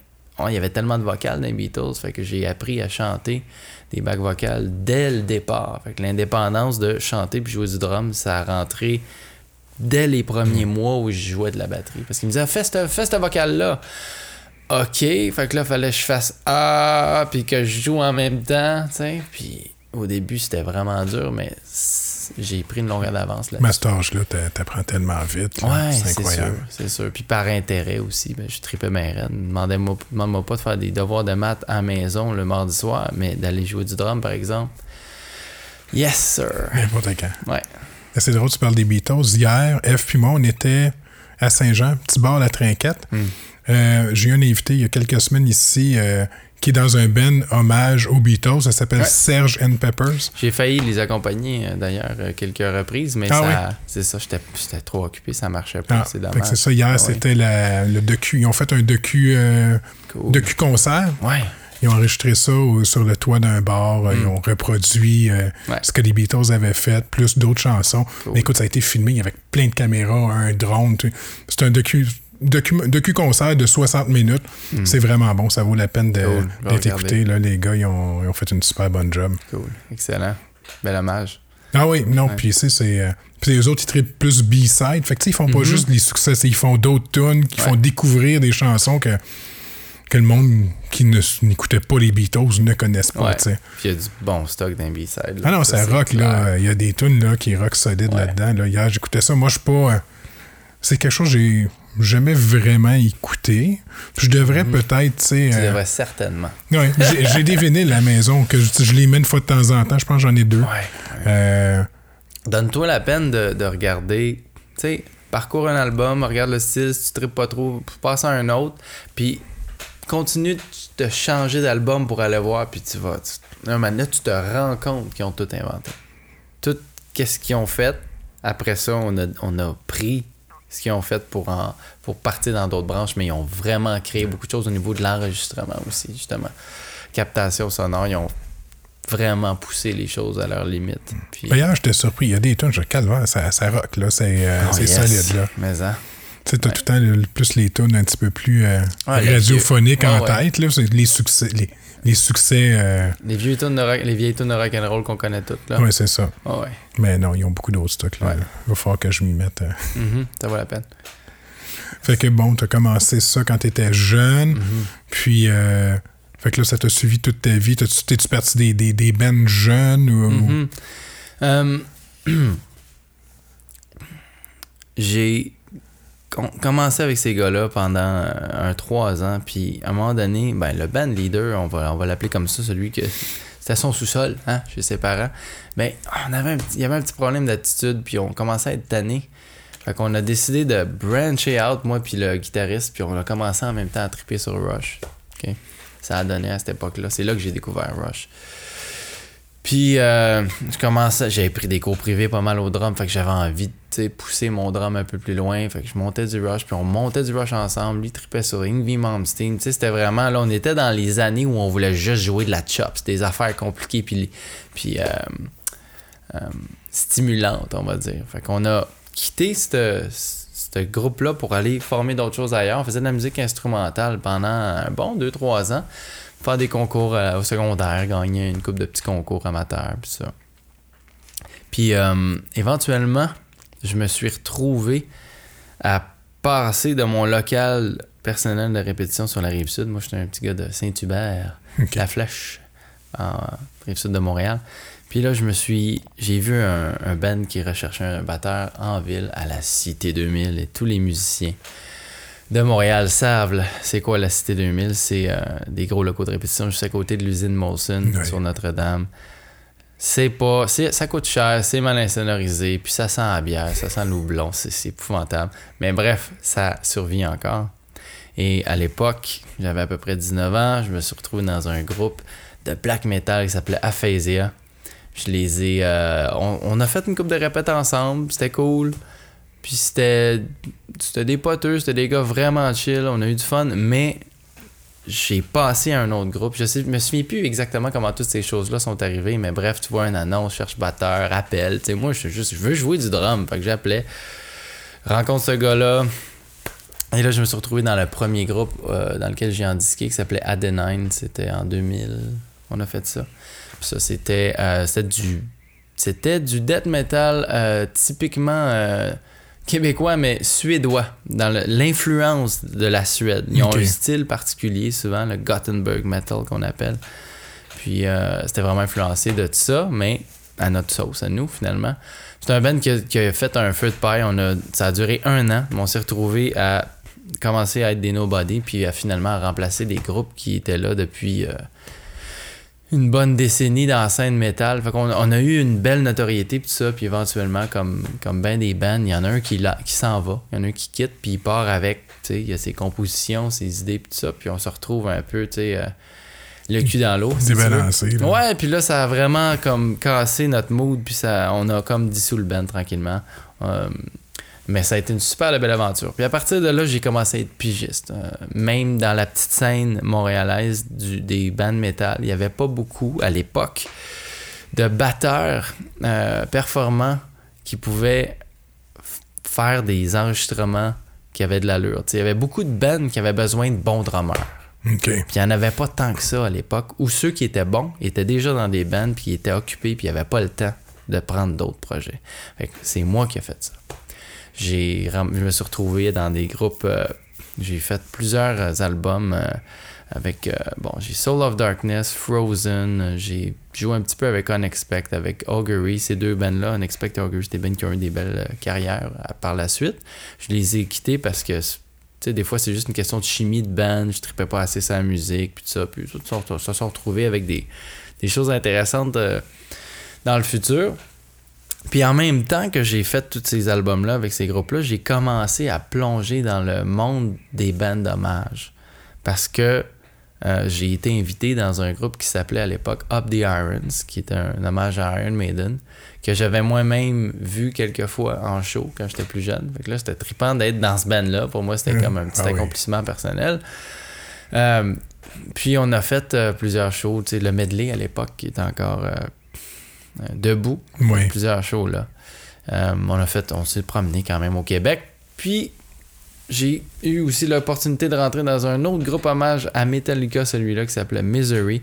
il y avait tellement de vocales dans les Beatles, fait que j'ai appris à chanter des bacs vocales dès le départ. Fait que l'indépendance de chanter puis jouer du drum, ça a rentré dès les premiers mois où je jouais de la batterie. Parce qu'il me disait, fais cette, fais cette vocale-là. OK, fait que là, fallait que je fasse Ah, puis que je joue en même temps, tu sais. Puis au début, c'était vraiment dur, mais j'ai pris une longueur d'avance là. Mais à cet âge-là, t'apprends tellement vite. Ouais, c'est incroyable. c'est sûr. Puis par intérêt aussi, ben, je tripais bien raide. Demandez-moi demande-moi pas de faire des devoirs de maths à la maison le mardi soir, mais d'aller jouer du drum, par exemple. Yes, sir. N'importe quand. Ouais. C'est drôle, tu parles des Beatles. Hier, F puis moi, on était à Saint-Jean, petit bar La Trinquette. Hmm. Euh, J'ai eu un invité il y a quelques semaines ici euh, qui est dans un ben hommage aux Beatles. Ça s'appelle Ouais. Serge and Peppers. J'ai failli les accompagner euh, d'ailleurs euh, quelques reprises, mais Ah ça, c'est ça, j'étais trop occupé, ça marchait pas, Ah, c'est dommage. c'est ça, hier, Ah c'était le docu. Ils ont fait un docu, euh, Cool. docu concert. Ouais. Ils ont enregistré ça sur le toit d'un bar. Ils ont reproduit euh. Ouais. ce que les Beatles avaient fait, plus d'autres chansons. Cool. Mais écoute, ça a été filmé avec plein de caméras, un drone. C'est un docu, docu, docu-concert de 60 minutes. C'est vraiment bon. Ça vaut la peine Hmm. Cool. D'être écouté. Là, les gars, ils ont, ils ont fait une super bonne job. Cool. Excellent. Bel hommage. Ah oui, non, Ouais. puis c'est. euh, puis les autres, ils traitent plus B-side. Fait que tu sais, ils font pas juste les succès, ils font d'autres tunes qui Mhm. Ouais. font découvrir des chansons que, que le monde qui n'écoutait pas les Beatles ne connaissent pas. Puis il y a du bon stock d'un B-side. Ah non, ça, c'est rock, là. Il y a des tunes, là, qui rock solide Ouais. là-dedans. Là. Hier, j'écoutais ça. Moi, je suis pas. euh, c'est quelque chose que j'ai jamais vraiment écouté. Puis je devrais peut-être, tu sais. Mhm. Tu euh, devrais certainement. ouais, (laughs) j'ai des vinyles à la maison que je, je les mets une fois de temps en temps. Je pense que j'en ai deux. Ouais. Euh, Donne-toi la peine de, de regarder, tu sais, parcours un album, regarde le style, si tu tripes pas trop, passe à un autre, puis continue de changer d'album pour aller voir, puis tu vas. Tu, un moment donné, tu te rends compte qu'ils ont tout inventé. Tout qu'est-ce qu'ils ont fait. Après ça, on a, on a pris ce qu'ils ont fait pour, en, pour partir dans d'autres branches, mais ils ont vraiment créé beaucoup de choses au niveau de l'enregistrement aussi, justement. Captation sonore, ils ont vraiment poussé les choses à leur limite. Puis, D'ailleurs, j'étais surpris. Il y a des tunes, je calvaire, ça, ça rock, là. C'est euh, Oh, c'est yes. solide, là. Mais hein. Tu sais, t'as tout le temps le- plus les tunes un petit peu plus euh, Ouais, les radiophoniques en Ouais, ouais. tête, là. Les succès. Les, les succès. Euh, Les, vieux tunes de rock, les vieilles tunes de rock'n'roll qu'on connaît toutes, là. ouais, c'est ça. Ah ouais. Mais non, ils ont beaucoup d'autres stocks, là. Ouais. Il va falloir que je m'y mette. euh. Mhm, ça vaut la peine. Fait que bon, t'as commencé ça quand t'étais jeune. Mhm. Puis, euh, fait que là, ça t'a suivi toute ta vie. T'es-tu parti des, des, des bands jeunes ou. Mhm. Euh, (clears throat) J'ai commencé avec ces gars-là pendant euh, un trois ans, puis à un moment donné, ben, le band leader, on va, l'appeler comme ça, celui que c'était son sous-sol, hein, chez ses parents, ben, on avait il y avait un petit problème d'attitude, puis on commençait à être tanné. Fait qu'on a décidé de brancher out, moi puis le guitariste, puis on a commencé en même temps à triper sur Rush. ok? Ça a donné à cette époque-là. C'est là que j'ai découvert Rush. Puis, euh, je commençais, j'avais pris des cours privés pas mal au drum, fait que j'avais envie de pousser mon drum un peu plus loin. Fait que je montais du rush, puis on montait du rush ensemble. Lui tripait sur Ingvi Malmsteen. C'était vraiment, là, on était dans les années où on voulait juste jouer de la chop. C'était des affaires compliquées, puis, puis euh, euh, stimulantes, on va dire. Fait qu'on a quitté ce groupe-là pour aller former d'autres choses ailleurs. On faisait de la musique instrumentale pendant un bon 2-3 ans faire des concours euh, au secondaire, gagner une coupe de petits concours amateurs, puis ça. Puis euh, éventuellement, je me suis retrouvé à passer de mon local personnel de répétition sur la rive sud. Moi, j'étais un petit gars de Saint-Hubert, la Flèche, en rive sud de Montréal. Puis là, je me suis. J'ai vu un, un band qui recherchait un batteur en ville à la Cité 2000 et tous les musiciens de Montréal savent c'est quoi la Cité 2000. C'est euh, des gros locaux de répétition juste à côté de l'usine Molson sur Notre-Dame. C'est pas. c'est- Ça coûte cher, c'est mal insonorisé, puis ça sent la bière, ça sent l'oublon, c'est c'est épouvantable. Mais bref, ça survit encore. Et à l'époque, j'avais à peu près 19 ans, je me suis retrouvé dans un groupe de black metal qui s'appelait Aphasia. Je les ai. euh, on, on a fait une coupe de répètes ensemble, c'était cool. Puis c'était. C'était des poteux, c'était des gars vraiment chill, on a eu du fun, mais j'ai passé à un autre groupe. Je sais, je me souviens plus exactement comment toutes ces choses-là sont arrivées, mais bref, tu vois une annonce, cherche batteur, appel. Tu sais, moi, je juste, je veux jouer du drum, fait que j'appelais, rencontre ce gars-là. Et là, je me suis retrouvé dans le premier groupe euh, dans lequel j'ai indiqué qui s'appelait Adenine. C'était en 2000. On a fait ça. Puis ça, c'était euh, c'était du c'était du death metal euh, typiquement québécois, mais suédois, dans l'influence de la Suède. Ils ont un style particulier, souvent le Gothenburg metal qu'on appelle. Puis euh, c'était vraiment influencé de tout ça, mais à notre sauce, à nous, finalement. C'est un band qui a, qui a fait un feu de paille. On a, ça a duré un an, mais on s'est retrouvé à commencer à être des nobody, puis à finalement remplacer des groupes qui étaient là depuis euh, une bonne décennie dans la scène métal. Fait qu'on on a eu une belle notoriété puis tout ça, puis éventuellement comme comme ben des bands, il y en a un qui la- qui s'en va, il y en a un qui quitte puis il part avec, tu sais, il y a ses compositions, ses idées puis tout ça, puis on se retrouve un peu, tu sais, euh, le cul dans l'eau. si. Débalancé. là. Ouais, puis là, ça a vraiment comme cassé notre mood, puis ça, on a comme dissous le band tranquillement. Euh, mais ça a été une super belle aventure. Puis à partir de là, j'ai commencé à être pigiste. Euh, même dans la petite scène montréalaise du, des bands métal, il n'y avait pas beaucoup à l'époque de batteurs euh, performants qui pouvaient faire des enregistrements qui avaient de l'allure. Il y avait beaucoup de bands qui avaient besoin de bons drummers. Puis il n'y en avait pas tant que ça à l'époque, où ceux qui étaient bons étaient déjà dans des bands, puis ils étaient occupés, puis ils n'avaient pas le temps de prendre d'autres projets. C'est moi qui ai fait ça. J'ai, je me suis retrouvé dans des groupes, euh, j'ai fait plusieurs euh, albums euh, avec, bon, j'ai Soul of Darkness, Frozen, j'ai joué un petit peu avec Unexpect, avec Augury, ces deux bands-là, Unexpect et Augury, c'était bands qui ont eu des belles carrières par la suite. Je les ai quittés parce que tu sais, des fois, c'est juste une question de chimie de band. Je tripais pas assez la musique, puis tout ça. Puis tout ça, se sont retrouvés avec des, des choses intéressantes dans le futur. Puis en même temps que j'ai fait tous ces albums-là avec ces groupes-là, j'ai commencé à plonger dans le monde des bandes d'hommage. Parce que euh, j'ai été invité dans un groupe qui s'appelait à l'époque Up the Irons, qui était un hommage à Iron Maiden, que j'avais moi-même vu quelques fois en show quand j'étais plus jeune. Fait que là, c'était trippant d'être dans ce band-là. Pour moi, c'était Mm. comme un petit Ah oui. accomplissement personnel. Euh, puis on a fait euh, plusieurs shows. Tu sais, le medley à l'époque qui était encore debout Oui. plusieurs shows là. Euh, on a fait, on s'est promené quand même au Québec. Puis j'ai eu aussi l'opportunité de rentrer dans un autre groupe hommage à Metallica, celui-là qui s'appelait Misery.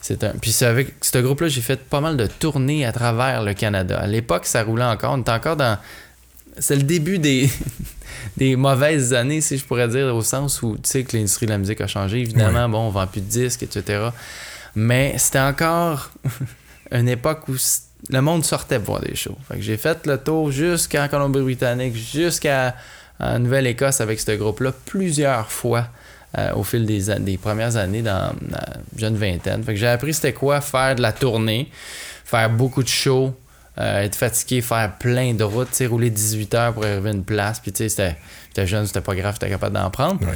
C'est un, puis c'est avec ce groupe-là, j'ai fait pas mal de tournées à travers le Canada. À l'époque, ça roulait encore. On était encore dans. C'est le début des, (laughs) des mauvaises années, si je pourrais dire, au sens où tu sais que l'industrie de la musique a changé. Évidemment, bon, on vend plus de disques, etc. Mais c'était encore (laughs) une époque où le monde sortait voir des shows. Fait que j'ai fait le tour jusqu'en Colombie-Britannique, jusqu'à Nouvelle-Écosse avec ce groupe-là plusieurs fois euh, au fil des, des premières années dans la jeune vingtaine. Fait que j'ai appris c'était quoi faire de la tournée, faire beaucoup de shows, euh, être fatigué, faire plein de routes, rouler 18 heures pour arriver à une place. Puis tu sais, j'étais jeune, c'était pas grave, j'étais capable d'en prendre. Ouais.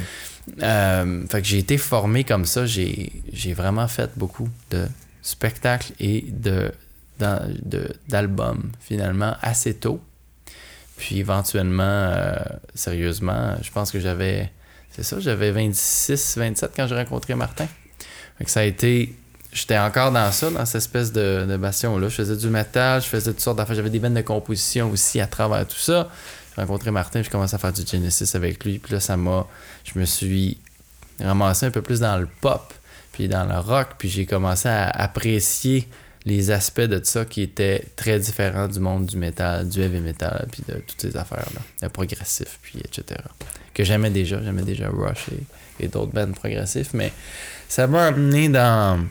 Euh, fait que j'ai été formé comme ça. J'ai, j'ai vraiment fait beaucoup de spectacles et de, d'albums, finalement, assez tôt. Puis éventuellement, euh, sérieusement, je pense que j'avais. C'est ça, j'avais 26, 27 quand j'ai rencontré Martin. Fait que ça a été. J'étais encore dans ça, dans cette espèce de, bastion-là. Je faisais du métal, je faisais toutes sortes d'affaires. J'avais des bandes de composition aussi à travers tout ça. J'ai rencontré Martin, je commencé à faire du Genesis avec lui. Puis là, ça m'a. Je me suis ramassé un peu plus dans le pop, puis dans le rock. Puis j'ai commencé à apprécier les aspects de ça qui étaient très différents du monde du métal, du heavy metal, puis de toutes ces affaires-là. Le progressif, puis etc. Que j'aimais déjà. J'aimais déjà Rush et, et d'autres bands progressifs. Mais ça m'a amené dans,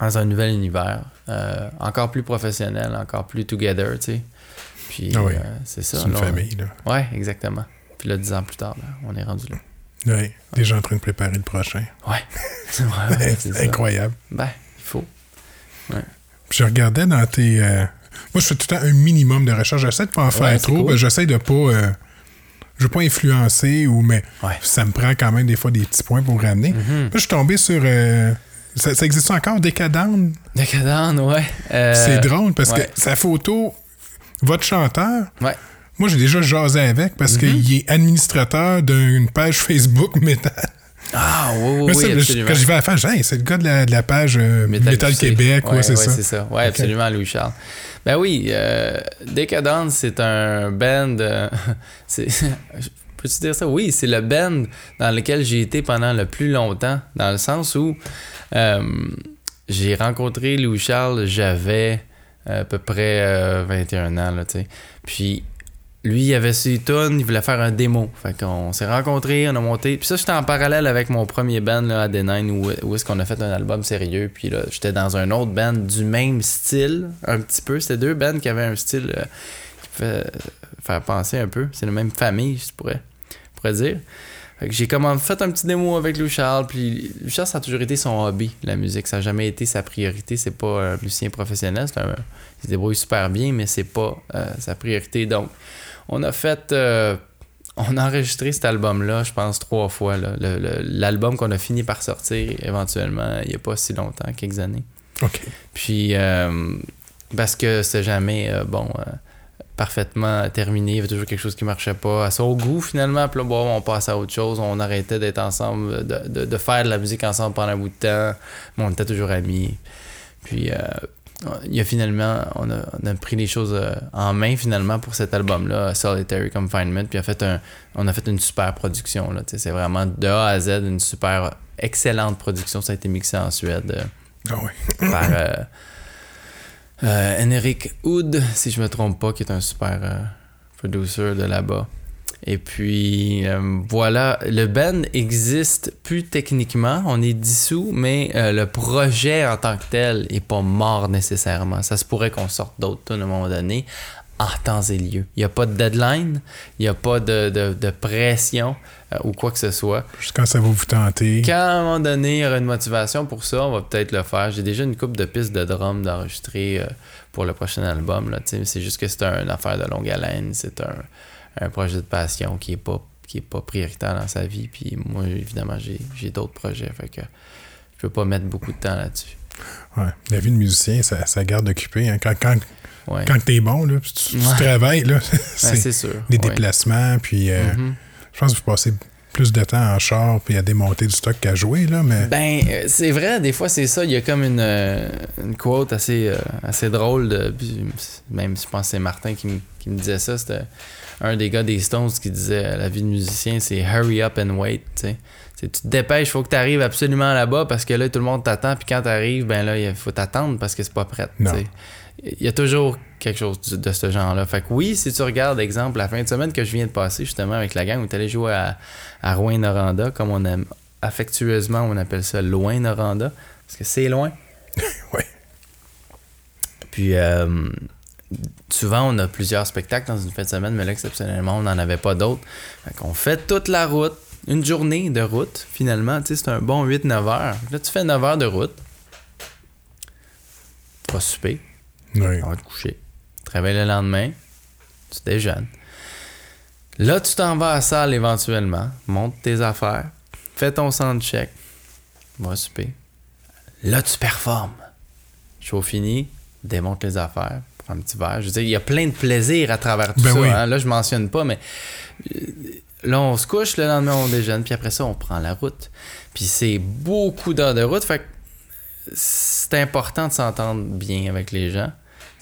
dans un nouvel univers. euh, encore plus professionnel, encore plus together, tu sais. Puis Ah oui. euh, c'est ça. C'est une là, famille, là. Ouais, exactement. Puis là, dix ans plus tard, ben, on est rendu là. Oui, déjà en train de préparer le prochain. Ouais, (laughs) c'est vrai. c'est. Incroyable. Ben, il faut. Je regardais dans tes. euh, Moi, je fais tout le temps un minimum de recherche. J'essaie de pas en faire trop. cool. que J'essaie de pas. euh, Je veux pas influencer, ou mais Ouais. ça me prend quand même des fois des petits points pour ramener. Mhm. Puis je suis tombé sur. euh, Ça, ça existe encore, Décadente? Décadent, ouais. C'est drôle parce que sa photo, votre chanteur, Ouais. Moi j'ai déjà jasé avec parce Mhm. qu'il est administrateur d'une page Facebook (laughs) métal. Ah, oui, oui, oui, absolument. quand j'y vais à la page, hey, c'est le gars de la, de la page euh, Métal, QC. Québec, ouais, c'est ça. c'est ça. Ok. absolument, Louis-Charles. Ben oui, euh, Décadence, c'est un band. euh, (laughs) c'est- (laughs) Peux-tu dire ça? Oui, c'est le band dans lequel j'ai été pendant le plus longtemps, dans le sens où euh, j'ai rencontré Louis-Charles, j'avais à peu près euh, 21 ans, là, tu sais. Puis lui, il avait ses tunes, il voulait faire un démo. Fait qu'on s'est rencontrés, on a monté. Puis ça, j'étais en parallèle avec mon premier band, là, à D9, où, où est-ce qu'on a fait un album sérieux. Puis là, j'étais dans un autre band du même style, un petit peu. C'était deux bands qui avaient un style euh, qui pouvait faire penser un peu. C'est la même famille, je pourrais, pourrais dire. Fait que j'ai comment fait un petit démo avec Lou Charles, puis Lou Charles, ça a toujours été son hobby, la musique. Ça n'a jamais été sa priorité. C'est pas un musicien professionnel. C'est un, il se débrouille super bien, mais c'est pas euh, sa priorité. Donc, on a fait. euh, on a enregistré cet album-là, je pense, trois fois. L'album qu'on a fini par sortir éventuellement, il n'y a pas si longtemps, quelques années. OK. Puis, euh, parce que c'est jamais, bon, parfaitement terminé. Il y avait toujours quelque chose qui marchait pas à son goût, finalement. Puis là, bon, on passe à autre chose. On arrêtait d'être ensemble, de, de- de faire de la musique ensemble pendant un bout de temps. Mais on était toujours amis. Puis, euh, il y a finalement, on a, on a pris les choses euh, en main, finalement, pour cet album-là, Solitary Confinement. Puis, en fait, un- on a fait une super production. là. C'est vraiment de A à Z une super excellente production. Ça a été mixé en Suède. euh, Ah oui. par euh, euh, Henrik Hood, si je me trompe pas, qui est un super euh, producer de là-bas. Et puis euh, voilà, le band existe plus techniquement, on est dissous, mais euh, le projet en tant que tel est pas mort nécessairement. Ça se pourrait qu'on sorte d'autres tunes à un moment donné en temps et lieu. Il n'y a pas de deadline, il n'y a pas de, de- de pression euh, ou quoi que ce soit. Juste quand ça va vous tenter. Quand à un moment donné, il y aura une motivation pour ça, on va peut-être le faire. J'ai déjà une coupe de pistes de drum d'enregistrer pour le prochain album. C'est juste que c'est un- une affaire de longue haleine. C'est un, un projet de passion qui est pas qui est pas prioritaire dans sa vie. Puis moi, évidemment, j'ai, j'ai d'autres projets. Fait que je peux pas mettre beaucoup de temps là-dessus. Ouais. La vie de musicien, ça, ça garde occupé. hein. Quand, quand, Ouais. quand t'es bon, là, tu, tu Ouais. travailles, là, (laughs) c'est sûr. déplacements, puis euh, Mhm. je pense que vous passez plus de temps en char puis à démonter du stock qu'à jouer, là, mais Ben, euh, c'est vrai, des fois c'est ça. Il y a comme une, euh, une quote assez, assez drôle. De, même je pense que c'est Martin qui, me- qui me disait ça. C'était un des gars des Stones qui disait euh, la vie de musicien, c'est hurry up and wait. tu te dépêches, il faut que tu arrives absolument là-bas parce que là tout le monde t'attend. Puis quand tu arrives, ben là, il faut t'attendre parce que c'est pas prêt. Il y a toujours quelque chose de ce genre-là. Fait que oui, si tu regardes, exemple, la fin de semaine que je viens de passer justement avec la gang, où tu allé jouer à, à Rouen-Noranda, comme on aime affectueusement, on appelle ça Loin-Noranda, parce que c'est loin. (laughs) ouais. Puis euh, souvent, on a plusieurs spectacles dans une fin de semaine, mais là, exceptionnellement, on n'en avait pas d'autres. Fait qu'on fait toute la route, une journée de route, finalement. Tu sais, c'est un bon 8-9 heures. Là, tu fais 9 heures de route. Tu vas souper. Ouais. On va te coucher. Réveilles le lendemain. Tu déjeunes. Là, tu t'en vas à la salle éventuellement. Monte tes affaires. Fais ton soundcheck. Va souper. Là, tu performes. Show fini. Démonte les affaires. Un petit verre. Je veux dire, il y a plein de plaisir à travers tout Ben ça. oui. hein. Là, je mentionne pas, mais euh, là, on se couche. Le lendemain, on déjeune. Puis après ça, on prend la route. Puis c'est beaucoup d'heures de route. Fait que c'est important de s'entendre bien avec les gens.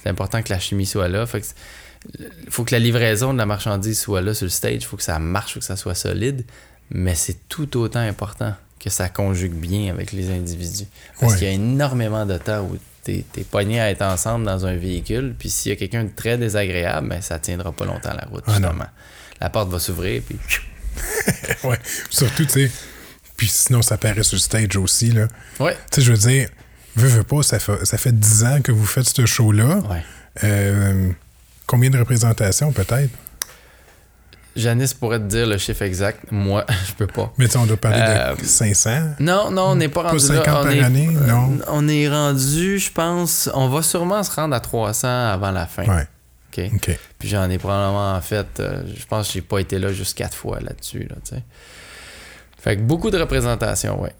C'est important que la chimie soit là. Fait que il faut que la livraison de la marchandise soit là sur le stage. Il faut que ça marche, il faut que ça soit solide. Mais c'est tout autant important que ça conjugue bien avec les individus. Parce Ouais. qu'il y a énormément de temps où t'es es pogné à être ensemble dans un véhicule. Puis s'il y a quelqu'un de très désagréable, ben, ça tiendra pas longtemps la route, Ah justement. La porte va s'ouvrir, puis (laughs) ouais. Surtout, tu sais, puis sinon, ça paraît sur le stage aussi, là. ouais, Tu sais, je veux dire, veux, veux pas, ça fait, ça fait 10 ans que vous faites ce show-là. ouais. Euh, combien de représentations, peut-être? Janice pourrait te dire le chiffre exact. Moi, (laughs) je peux pas. Mais tu sais, on doit parler Euh, de 500. Non, non, on n'est pas Pas rendu 50 là. On par est, année, euh, non. on est rendu, je pense, on va sûrement se rendre à 300 avant la fin. Ouais, OK? Puis j'en ai probablement en fait, euh, je pense que j'ai pas été là juste quatre fois là-dessus, là, tu sais. Fait que beaucoup de représentation, ouais.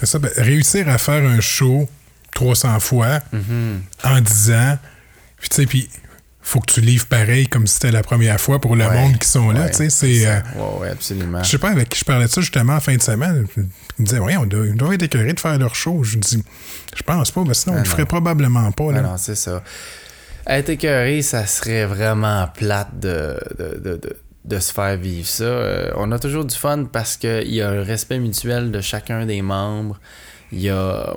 C'est Ça, ben, réussir à faire un show 300 fois Mhm. en 10 ans, puis tu sais, puis faut que tu livres pareil comme si c'était la première fois pour le Ouais, monde qui sont là, ouais, tu sais, c'est... euh, Ouais, absolument. Je sais pas avec qui je parlais de ça justement en fin de semaine. Ils me disaient, ouais, on doit, ils doivent être écœurés de faire leur show. Je dis, je pense pas, mais sinon, on Ah le ferait probablement pas. Là. Ah non, c'est ça. Être écœuré, ça serait vraiment plate de, de, de, de, de se faire vivre ça. Euh, on a toujours du fun parce qu'il y a un respect mutuel de chacun des membres. Il y a,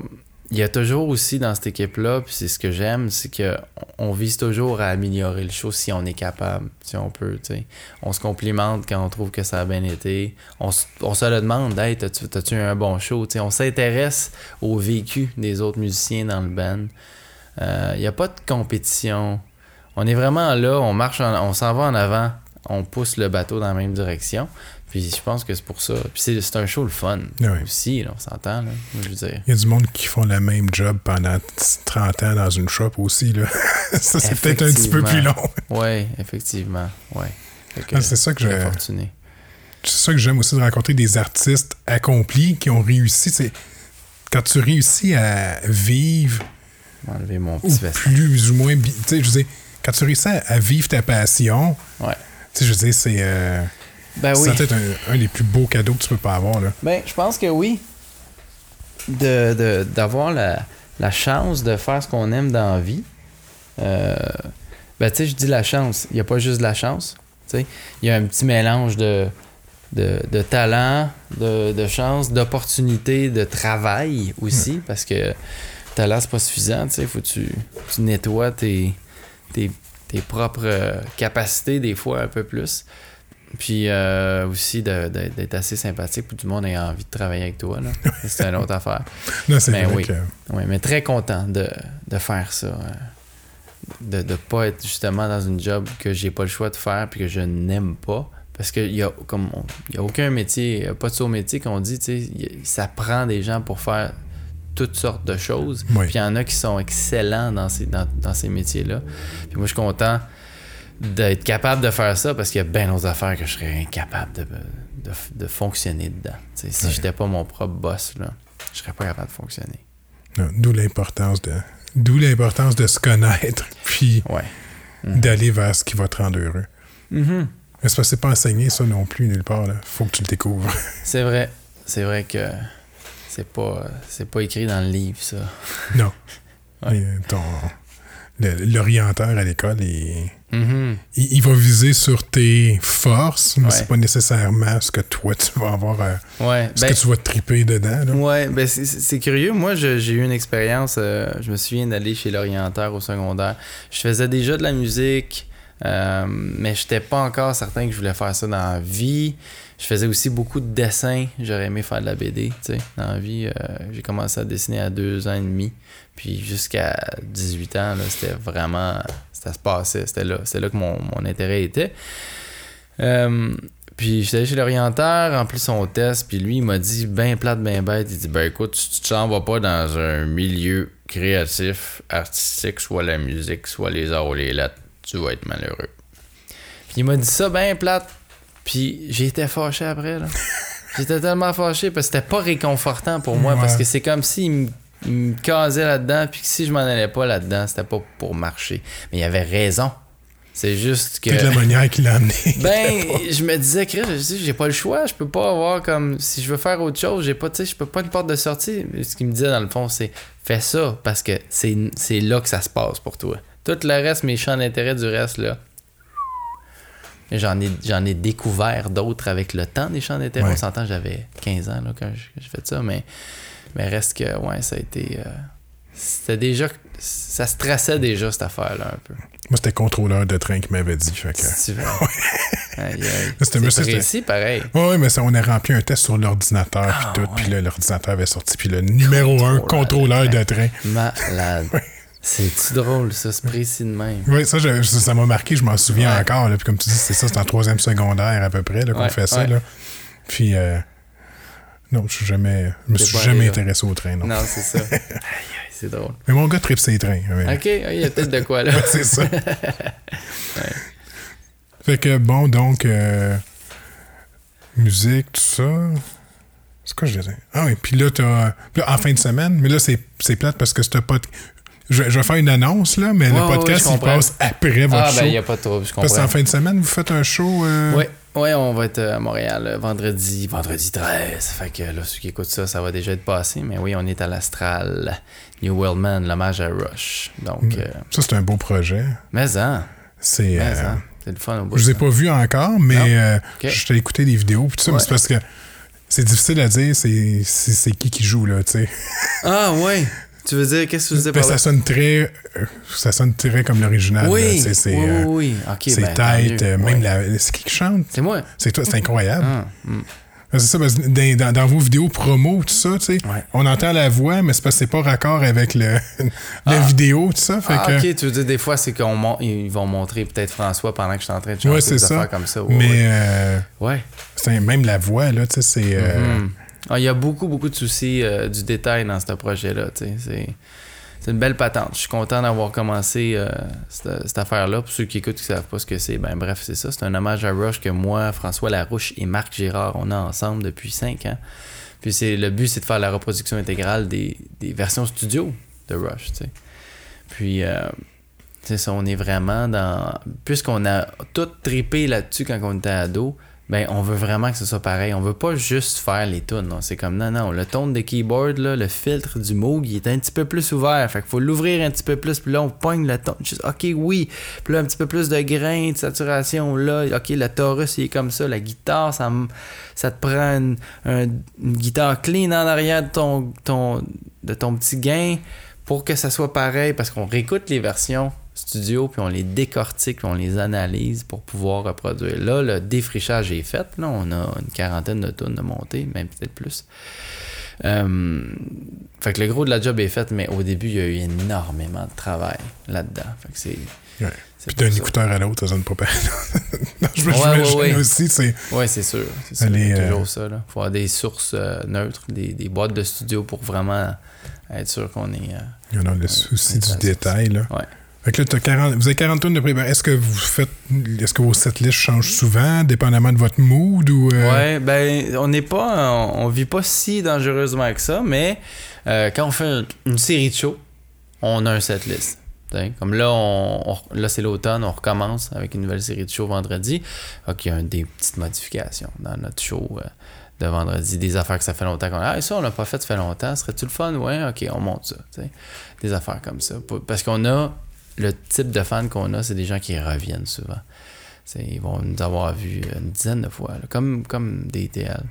il y a toujours aussi dans cette équipe-là, puis c'est ce que j'aime, c'est que on vise toujours à améliorer le show si on est capable, si on peut. On se complimente quand on trouve que ça a bien été. On, on se le demande, hey, t'as-tu un bon show? On s'intéresse au vécu des autres musiciens dans le band. Il n'y a pas de compétition. On est vraiment là, on marche, en- on s'en va en avant, on pousse le bateau dans la même direction. Puis je pense que c'est pour ça. Puis c'est, c'est un show le fun Ouais. aussi, là, on s'entend. Là, je veux dire. Il y a du monde qui font le même job pendant 30 ans dans une shop aussi. Là. (laughs) ça, c'est peut-être un petit peu plus long. Oui, effectivement. Ouais. Ah, c'est ça que fortuné. C'est ça que j'aime aussi de rencontrer des artistes accomplis qui ont réussi. C'est quand tu réussis à vivre enlever mon ou petit veston. plus ou moins. Tu sais, je veux dire, quand tu réussis à, à vivre ta passion, Ouais. tu sais, je veux dire, c'est. euh, Ben oui. C'est peut-être un, un des plus beaux cadeaux que tu peux pas avoir. Là. Ben, je pense que oui. De, de- d'avoir la, la chance de faire ce qu'on aime dans la vie. Euh, ben, tu sais, je dis la chance. Il n'y a pas juste de la chance. Tu sais, il y a un petit mélange de, de, de talent, de, de chance, d'opportunité, de travail aussi. Parce que talent, c'est pas suffisant. Tu sais, faut que tu, tu nettoies tes, tes, tes propres capacités, des fois un peu plus. Puis euh, aussi d'être assez sympathique pour que tout le monde ait envie de travailler avec toi. (laughs) C'est une autre affaire. Non, c'est Ben vrai oui. que. Oui, mais très content de, de faire ça. euh, De ne pas être justement dans une job que j'ai pas le choix de faire puis que je n'aime pas. Parce qu'il y a comme y a aucun métier, il y a pas de saut métier qu'on dit, ça prend des gens pour faire toutes sortes de choses. Oui. Puis il y en a qui sont excellents dans ces, dans, dans ces métiers-là. Puis moi, je suis content d'être capable de faire ça parce qu'il y a bien d'autres affaires que je serais incapable de, de, de fonctionner dedans. Si Ouais. j'étais pas mon propre boss, là, je serais pas capable de fonctionner. D'où l'importance de. D'où l'importance de se connaître, (laughs) puis Ouais. Mhm. d'aller vers ce qui va te rendre heureux. Mhm. Mais c'est pas enseigné, ça non plus, nulle part. Là. Faut que tu le découvres. (laughs) C'est vrai. C'est vrai que c'est pas, c'est pas écrit dans le livre, ça. non. (laughs) Ouais. Ton- L'orienteur à l'école, il, Mhm. il, il va viser sur tes forces, mais Ouais. c'est pas nécessairement ce que toi, tu vas avoir. euh, Ouais. ce ben- que tu vas triper dedans. Là. Ouais, ben c'est- curieux. Moi, j'ai eu une expérience. euh, je me souviens d'aller chez l'orienteur au secondaire. Je faisais déjà de la musique, euh, mais j'étais pas encore certain que je voulais faire ça dans la vie. Je faisais aussi beaucoup de dessins. J'aurais aimé faire de la BD, tu euh, j'ai commencé à dessiner à deux ans et demi. Puis jusqu'à 18 ans, c'était vraiment... Ça se passait, c'était là. C'était là que mon, mon intérêt était. Euh, puis j'étais allé chez l'orienteur, en plus son test, puis lui il m'a dit ben plate, ben bête, il dit ben écoute, tu tu t'en vas pas dans un milieu créatif, artistique, soit la musique, soit les arts ou les lettres, tu vas être malheureux. Puis il m'a dit ça ben plate, puis j'ai été fâché après là. (laughs) J'étais tellement fâché parce que c'était pas réconfortant pour moi, Ouais. parce que c'est comme s'il me, il me casait là-dedans, puis que si je m'en allais pas là-dedans, c'était pas pour marcher. Mais il avait raison. C'est juste que... Peut-être la manière qu'il a amené. Ben, je me disais, Chris, je dis, j'ai pas le choix. Je peux pas avoir comme. Si je veux faire autre chose, j'ai pas, tu sais, je peux pas une porte de sortie. Ce qu'il me disait dans le fond, c'est fais ça parce que c'est c'est là que ça se passe pour toi. Tout le reste, mes champs d'intérêt du reste, là. J'en ai, j'en ai découvert d'autres avec le temps des champs d'intérêt. Ouais. On s'entend, j'avais 15 ans là, quand j'ai fait ça, mais, mais reste que, ouais, ça a été. euh, c'était déjà. Ça stressait déjà cette affaire-là un peu. Moi, c'était contrôleur de train qui m'avait dit. Fait que... Si tu veux. (laughs) C'était précis, pareil. Ouais, mais ça, on a rempli un test sur l'ordinateur, puis Ah, tout, ouais. puis là, l'ordinateur avait sorti, puis le numéro un, contrôleur de train. Malade. (laughs) C'est-tu drôle, ça, c'est précis de même? Oui, ça, je- ça m'a marqué, je m'en souviens encore. Là. Puis comme tu dis, c'est ça, c'est en troisième secondaire à peu près qu'on Ouais, fait ça. Là. Puis, euh, non, je suis jamais, je me suis jamais allé là. intéressé au train. Non. Non, c'est ça. (laughs) Aïe, aïe, c'est drôle. Mais mon gars tripe ses trains. Ok, il y a peut-être de quoi là. C'est ça. (laughs) Fait que bon, donc, euh, musique, tout ça. C'est quoi je disais? Ah oui, puis là, t'as. puis là, en fin de semaine, mais là, c'est c'est plate parce que c'est pas. Je, je vais faire une annonce, là, mais Ouais, le podcast, ouais, il passe après votre Ah, show. ben, il n'y a pas de trouble, je parce qu'en comprends. fin de semaine, vous faites un show. euh, ouais, on va être à Montréal euh, vendredi, vendredi 13. Fait que là, ceux qui écoutent ça, ça va déjà être passé. Mais oui, on est à l'Astral, New World Man, l'hommage à Rush. Donc, Mm. euh, Ça, c'est un beau projet. mais hein, C'est. mais euh, hein, c'est le fun au bout. je vous ai pas vu encore, mais Non? euh, Ok. je t'ai écouté des vidéos, tout ça, mais c'est parce que c'est difficile à dire, c'est qui qui joue, là, tu sais. Ah, ouais. (laughs) Tu veux dire, qu'est-ce que tu veux dire Ben, par ça là? sonne très. euh, ça sonne très comme l'original. Oui, là. C'est c'est, oui, euh, oui, oui. Ok, c'est ben, tête, euh, Ouais. même la. C'est qui qui chante? C'est moi. C'est toi, c'est incroyable. Ah, hmm. C'est ça, parce que dans, dans- dans vos vidéos promo, tout ça, tu sais, Ouais. on entend la voix, mais c'est parce que c'est pas raccord avec le, (laughs) la Ah. vidéo, tout ça. Fait Ah, que, ok, tu veux dire, des fois, c'est qu'on mon- ils vont montrer peut-être François pendant que je suis en train de chanter Ouais, c'est des ça. affaires comme ça. Ouais, mais ouais. euh, Ouais. même la voix, là, tu sais, c'est. euh, Mhm. Ah, Il y a beaucoup, beaucoup de soucis euh, du détail dans ce projet-là. C'est, une belle patente. Je suis content d'avoir commencé euh, cette, affaire-là. Pour ceux qui écoutent qui ne savent pas ce que c'est, ben bref, c'est ça. C'est un hommage à Rush que moi, François Larouche et Marc Girard, on a ensemble depuis 5 ans. Puis c'est, le but, c'est de faire la reproduction intégrale des, des versions studio de Rush. Puis, euh, ça, on est vraiment dans. Puisqu'on a tout tripé là-dessus quand on était ado, ben on veut vraiment que ce soit pareil. On veut pas juste faire les tunes. C'est comme non, non, le ton de keyboard, là, le filtre du Moog, il est un petit peu plus ouvert. Fait qu'il faut l'ouvrir un petit peu plus. Puis là, on pogne le ton. Juste, ok, oui. Puis là, un petit peu plus de grain, de saturation. Là, ok, le Taurus, il est comme ça. La guitare, ça, ça te prend une, un- une guitare clean en arrière de ton, ton, de ton petit gain pour que ça soit pareil. Parce qu'on réécoute les versions studio, puis on les décortique, puis on les analyse pour pouvoir reproduire. Là, le défrichage est fait. Là, on a une quarantaine de tonnes de montée, même peut-être plus. Euh, fait que le gros de la job est fait, mais au début, il y a eu énormément de travail là-dedans. Fait que c'est. Ouais. Puis d'un écouteur à l'autre, ça donne pas (laughs) je me Ouais, ouais, aussi, c'est. Ouais, c'est sûr. C'est sûr, Elle il y a est, toujours euh, ça. Il faut avoir des sources euh, neutres, des, des boîtes de studio pour vraiment être sûr qu'on est. Il y en a le souci du détail, là. Ouais. Fait que là, t'as 40, vous avez 40 tonnes de préparation. Est-ce que vous faites. Est-ce que vos setlists changent souvent, dépendamment de votre mood ou. euh, Ouais, ben, on n'est pas, on, vit pas si dangereusement que ça, mais euh, quand on fait une série de shows, on a un setlist. Comme là, on, là c'est l'automne, on recommence avec une nouvelle série de shows vendredi. Donc, il y a des petites modifications dans notre show euh, de vendredi. Des affaires que ça fait longtemps qu'on a. Ah, ça, on l'a pas fait, ça fait longtemps. Serait-tu le fun? Ouais, ok, on monte ça. Des affaires comme ça. Parce qu'on a le type de fans qu'on a, c'est des gens qui reviennent souvent. T'sais, ils vont nous avoir vus une dizaine de fois, là, comme, comme des TL.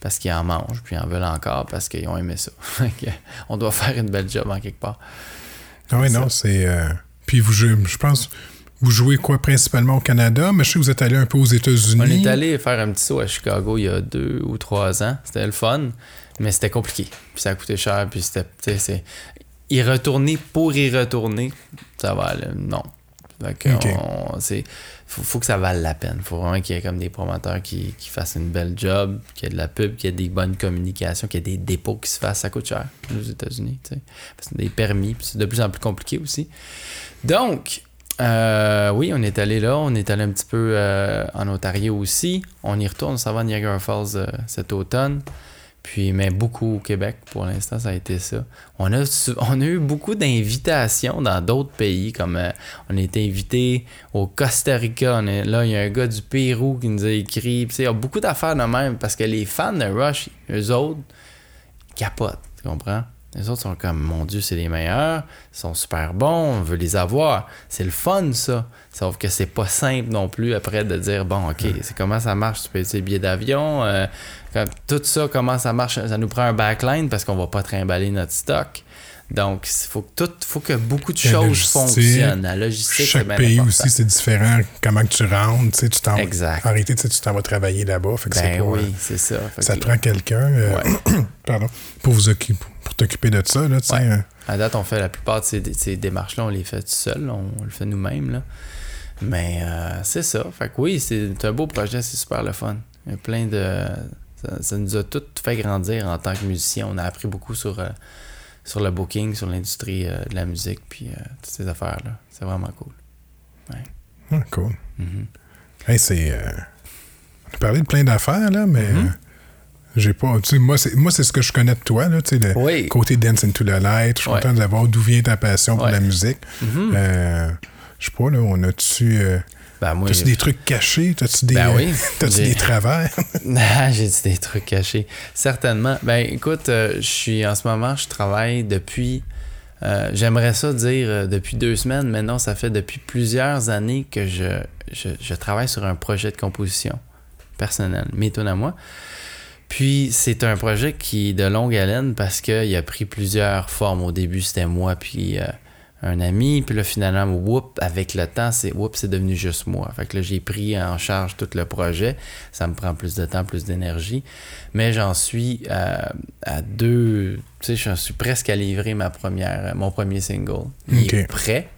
Parce qu'ils en mangent, puis ils en veulent encore parce qu'ils ont aimé ça. (laughs) On doit faire une belle job en quelque part. Ah C'est non, c'est. euh, Puis vous jouez, je pense, vous jouez quoi principalement au Canada, mais je sais que vous êtes allé un peu aux États-Unis. On est allé faire un petit saut à Chicago il y a deux ou trois ans. C'était le fun, mais c'était compliqué. Puis ça a coûté cher, puis c'était. Y retourner pour y retourner, ça va aller. Non. On- c'est- faut, faut que ça vale la peine. faut vraiment qu'il y ait comme des promoteurs qui, qui fassent une belle job, qu'il y ait de la pub, qu'il y ait des bonnes communications, qu'il y ait des dépôts qui se fassent. Ça coûte cher aux États-Unis. Parce que des permis, puis c'est de plus en plus compliqué aussi. Donc, euh, oui, on est allé là. On est allé un petit peu euh, en Ontario aussi. On y retourne, ça va à Niagara Falls euh, cet automne. Puis, mais beaucoup au Québec, pour l'instant, ça a été ça. On a, (laughs) on a eu beaucoup d'invitations dans d'autres pays, comme euh, on a été invité au Costa Rica. Là, il y a un gars du Pérou qui nous a écrit. Puis, il y a beaucoup d'affaires de même, parce que les fans de Rush, eux autres, capotent, tu comprends? Les autres sont comme, mon Dieu, c'est les meilleurs, ils sont super bons, on veut les avoir. C'est le fun, ça. Sauf que c'est pas simple non plus après de dire, bon, OK, c'est comment ça marche, tu payes tes billets d'avion, euh, tout ça, comment ça marche, ça nous prend un backline parce qu'on va pas trimballer notre stock. Donc, il faut que tout, faut que beaucoup de La choses fonctionnent. La logistique, Chaque bien pays important. aussi, c'est différent. Comment que tu rentres, tu sais, tu t'en Exact. En réalité, tu sais, tu t'en vas travailler là-bas. Fait que c'est Ben oui, euh, c'est ça. Fait Ça que te prend quelqu'un euh, (coughs) pardon, pour vous occuper, pour t'occuper de ça, là, tu sais. Ouais. euh. À date, on fait la plupart de ces, démarches-là, on les fait tout seul, on, le fait nous-mêmes. là. Mais euh, c'est ça. Fait que oui, c'est un beau projet, c'est super le fun. Il y a plein de. Ça, ça nous a tout fait grandir en tant que musicien. On a appris beaucoup sur, sur le booking, sur l'industrie euh, de la musique, puis euh, toutes ces affaires-là. C'est vraiment cool. Ah, cool. Mhm. Hey, c'est. euh, On a parlé de plein d'affaires, là, mais. Mhm. euh, j'ai pas. Tu sais, moi, c'est, moi, c'est ce que je connais de toi, là, tu sais, le Oui. côté Dance into the Light. Je suis Ouais. content de savoir d'où vient ta passion pour Ouais. la musique. Mhm. Euh, je sais pas, là, on a-tu. Ben, moi, T'as-tu des trucs cachés? T'as-tu des, Ben oui. (laughs) t'as-tu des travers? (laughs) Ah, J'ai dit des trucs cachés. Certainement. Ben écoute, euh, je suis en ce moment, je travaille depuis. euh, J'aimerais ça dire euh, depuis deux semaines, mais non, ça fait depuis plusieurs années que je, je, je travaille sur un projet de composition personnel, méthode à moi. Puis c'est un projet qui est de longue haleine parce qu'il a pris plusieurs formes. Au début, c'était moi puis un ami. Puis là, finalement, whoop, avec le temps, c'est whoop, c'est devenu juste moi. Fait que là, j'ai pris en charge tout le projet. Ça me prend plus de temps, plus d'énergie. Mais j'en suis à, à deux. Tu sais, j'en suis presque à livrer ma première, mon premier single. Il est prêt.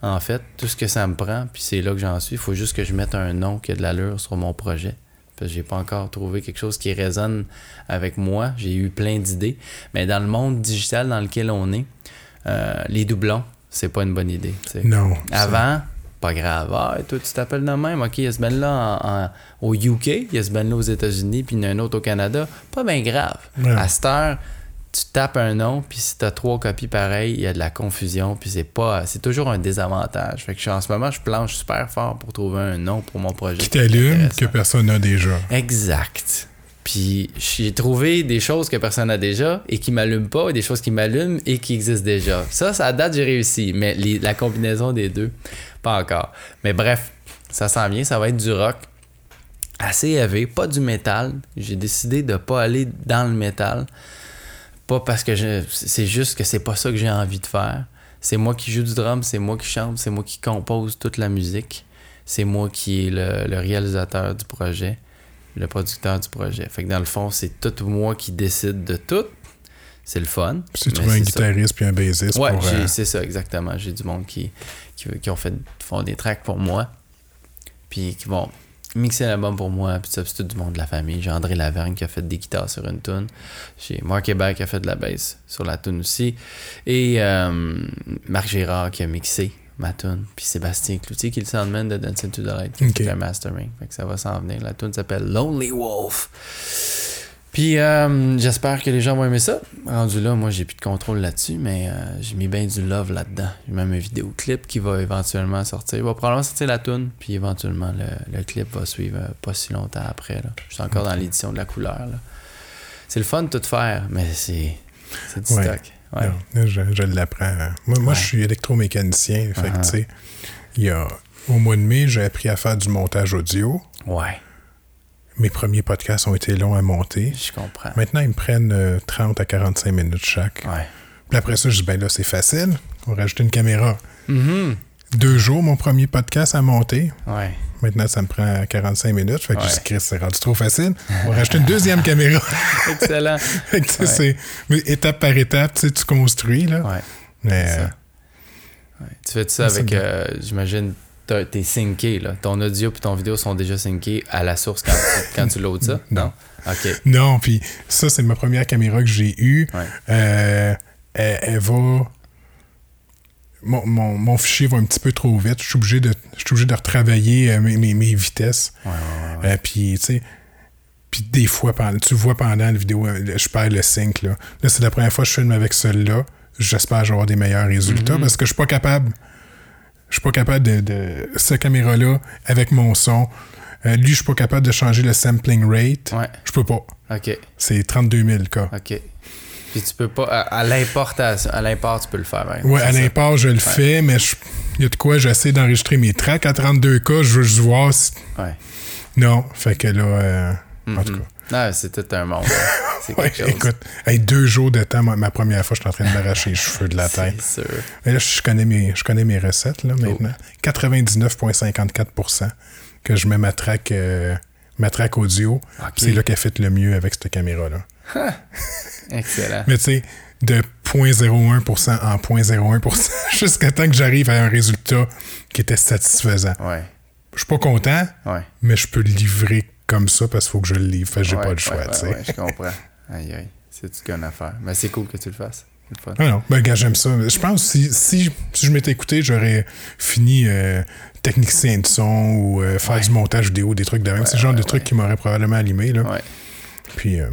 En fait, tout ce que ça me prend, puis c'est là que j'en suis. Il faut juste que je mette un nom qui a de l'allure sur mon projet. Parce que j'ai pas encore trouvé quelque chose qui résonne avec moi. J'ai eu plein d'idées. Mais dans le monde digital dans lequel on est, euh, les doublons, c'est pas une bonne idée. tu non. Avant, pas grave. Ah, toi, tu t'appelles de même. OK, il y a ce band-là au UK, il y a ce band-là aux États-Unis, puis il y en a un autre au Canada. Pas bien grave. Ouais. À cette heure, tu tapes un nom, puis si t'as trois copies pareilles, il y a de la confusion, puis c'est pas... C'est toujours un désavantage. Fait que je suis- en ce moment, je planche super fort pour trouver un nom pour mon projet. Qui t'allume, que personne n'a déjà. Exact. Puis j'ai trouvé des choses que personne n'a déjà et qui m'allument pas, et des choses qui m'allument et qui existent déjà. Ça, ça date, j'ai réussi. Mais la combinaison des deux, pas encore. Mais bref, ça s'en vient, ça va être du rock assez élevé, pas du métal. J'ai décidé de pas aller dans le métal. Pas parce que je, c'est juste que c'est pas ça que j'ai envie de faire. C'est moi qui joue du drum, c'est moi qui chante, c'est moi qui compose toute la musique. C'est moi qui est le réalisateur du projet, le producteur du projet. Fait que dans le fond, c'est tout moi qui décide de tout. C'est le fun. Mais trouves un c'est guitariste puis un bassiste Ouais, euh, c'est ça, exactement. J'ai du monde qui, qui, qui ont fait font des tracks pour moi. Puis qui vont mixer l'album pour moi. Puis ça, c'est tout du monde de la famille. J'ai André Lavergne qui a fait des guitares sur une tune. J'ai Mark Hébert qui a fait de la bass sur la tune aussi. Et euh, Marc Gérard qui a mixé ma tune. Puis Sébastien Cloutier qui est le soundman de Dancing to the Light qui fait le mastering. Fait que ça va s'en venir. La tune s'appelle Lonely Wolf. Puis euh, j'espère que les gens vont aimer ça. Rendu là, moi j'ai plus de contrôle là-dessus, mais euh, j'ai mis bien du love là-dedans. J'ai même un vidéoclip qui va éventuellement sortir. Il va probablement sortir la tune, puis éventuellement le, le clip va suivre euh, pas si longtemps après. Là. Je suis encore dans l'édition de la couleur. C'est le fun de tout faire, mais c'est c'est du Ouais. stock. Ouais. non, là, je, je l'apprends. Moi, moi Ouais. je suis électromécanicien. Fait Uh-huh. il y a. Au mois de mai, j'ai appris à faire du montage audio. ouais, Mes premiers podcasts ont été longs à monter. je comprends. Maintenant, ils me prennent euh, 30 à 45 minutes chaque. Ouais. Puis après ça, je dis, ben là, c'est facile. On va rajouter une caméra. Mhm. Deux jours, mon premier podcast à monter. Ouais. Maintenant, ça me prend 45 minutes. Fait que Ouais. je Chris, c'est rendu trop facile. On va rajouter une deuxième caméra. (laughs) Excellent. (laughs) fait que, tu sais, Ouais. c'est mais étape par étape, tu construis, là. Ouais. Mais, euh. Tu fais ça avec, euh, j'imagine, t'es syncé, là. Ton audio et ton vidéo sont déjà syncés à la source quand tu, (laughs) quand tu loads ça? Non. OK. non, puis ça, c'est ma première caméra que j'ai eue. Ouais. Euh, elle, elle va. Mon, mon, mon fichier va un petit peu trop vite. Je suis obligé de, je suis obligé de retravailler euh, mes, mes, mes vitesses. Ouais, ouais, ouais. Euh, puis, tu sais, puis des fois, tu vois pendant la vidéo, euh, je perds le sync. Là, là c'est la première fois que je filme avec celle-là. J'espère avoir des meilleurs résultats Mhm. parce que je suis pas capable. Je suis pas capable de, de cette caméra-là avec mon son. Euh, lui, je suis pas capable de changer le sampling rate. Ouais. Je peux pas. OK. C'est 32 000 cas. OK. Puis tu peux pas. À, à l'importation, à l'import, tu peux le faire. hein. C'est à l'import, je le fais, mais il y a de quoi, j'essaie d'enregistrer mes tracks à 32 cas. Je veux juste voir si. Ouais. Non, fait que là, euh, en tout cas. Non, c'est tout un monde. (laughs) c'est Ouais, chose. écoute, hey, deux jours de temps, ma, ma première fois, je suis en train de m'arracher les cheveux de la tête. C'est sûr. Mais là, je connais mes, je connais mes recettes, là, maintenant. 99,54% que je mets ma track, euh, ma track audio. C'est là qu'elle fait le mieux avec cette caméra-là. (laughs) Excellent. Mais tu sais, de 0.01% en 0.01% (laughs) jusqu'à temps que j'arrive à un résultat qui était satisfaisant. Ouais. Je suis pas content, Ouais. mais je peux le livrer comme ça parce qu'il faut que je le livre. Fait j'ai Ouais, pas le choix, tu sais. je comprends. Aïe, aïe. C'est du gun à faire. Mais c'est cool que tu le fasses. Ah non, ben gars, j'aime ça. Je pense que si, si, si je m'étais écouté, j'aurais fini euh, technicien de son ou euh, faire Ouais. du montage vidéo, des trucs de même. c'est le genre de trucs qui m'auraient probablement allumé. Là. Ouais. Puis, euh,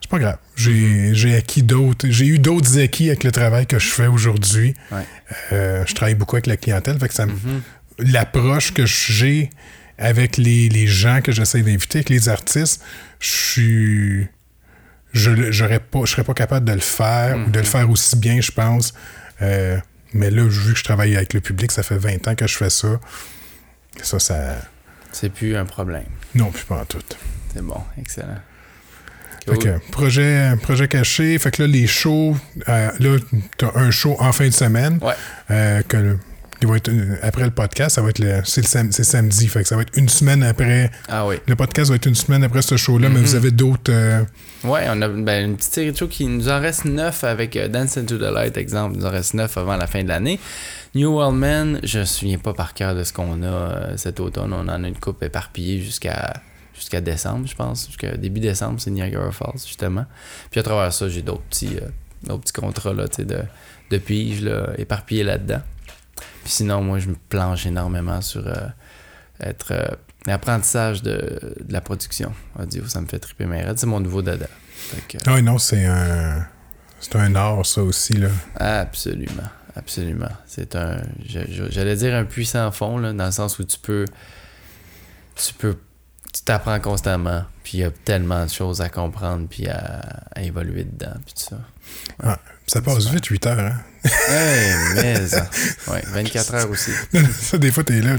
c'est pas grave. J'ai, acquis d'autres. J'ai eu d'autres acquis avec le travail que je fais aujourd'hui. Ouais. Euh, je travaille beaucoup avec la clientèle. Fait que ça me- L'approche que j'ai avec les, les gens que j'essaie d'inviter, avec les artistes, je suis. Je j'aurais pas, je serais pas capable de le faire ou de le faire aussi bien, je pense. Euh, mais là, vu que je travaille avec le public, ça fait 20 ans que je fais ça. Ça, ça. C'est plus un problème. Non, plus pas en tout. C'est bon. Excellent. Fait que, projet, projet caché. Fait que là, les shows, euh, là, t'as un show en fin de semaine. Ouais. euh, que le- qui va être euh, après le podcast, ça va être le, c'est le sam- c'est samedi. Fait que ça va être une semaine après. Ah oui. Le podcast va être une semaine après ce show-là, mais vous avez d'autres. euh, Ouais, on a ben, une petite série de shows qui nous en reste neuf avec Dance into the Light, exemple. Il nous en reste neuf avant la fin de l'année. New World Man, je me souviens pas par cœur de ce qu'on a cet automne. On en a une coupe éparpillée jusqu'à jusqu'à décembre, je pense. Jusqu'à début décembre, c'est Niagara Falls, justement. Puis à travers ça, j'ai d'autres petits, euh, petits contrats là, de, de pige là, éparpillés là-dedans. Puis sinon, moi, je me planche énormément sur euh, être euh, l'apprentissage de, de la production audio. Ça me fait triper mes raids. C'est mon nouveau dada. Que, Ah oui, non, c'est un. C'est un art, ça aussi, là. Absolument, absolument. C'est un, j'allais dire un puissant fond, là, dans le sens où tu peux, tu peux, tu t'apprends constamment, puis il y a tellement de choses à comprendre, puis à, à évoluer dedans, puis tout ça. Ah, ça passe vite, 8 heures, hein? Hey, mais ça. (laughs) Ouais, 24 heures aussi. ça, des fois, t'es là,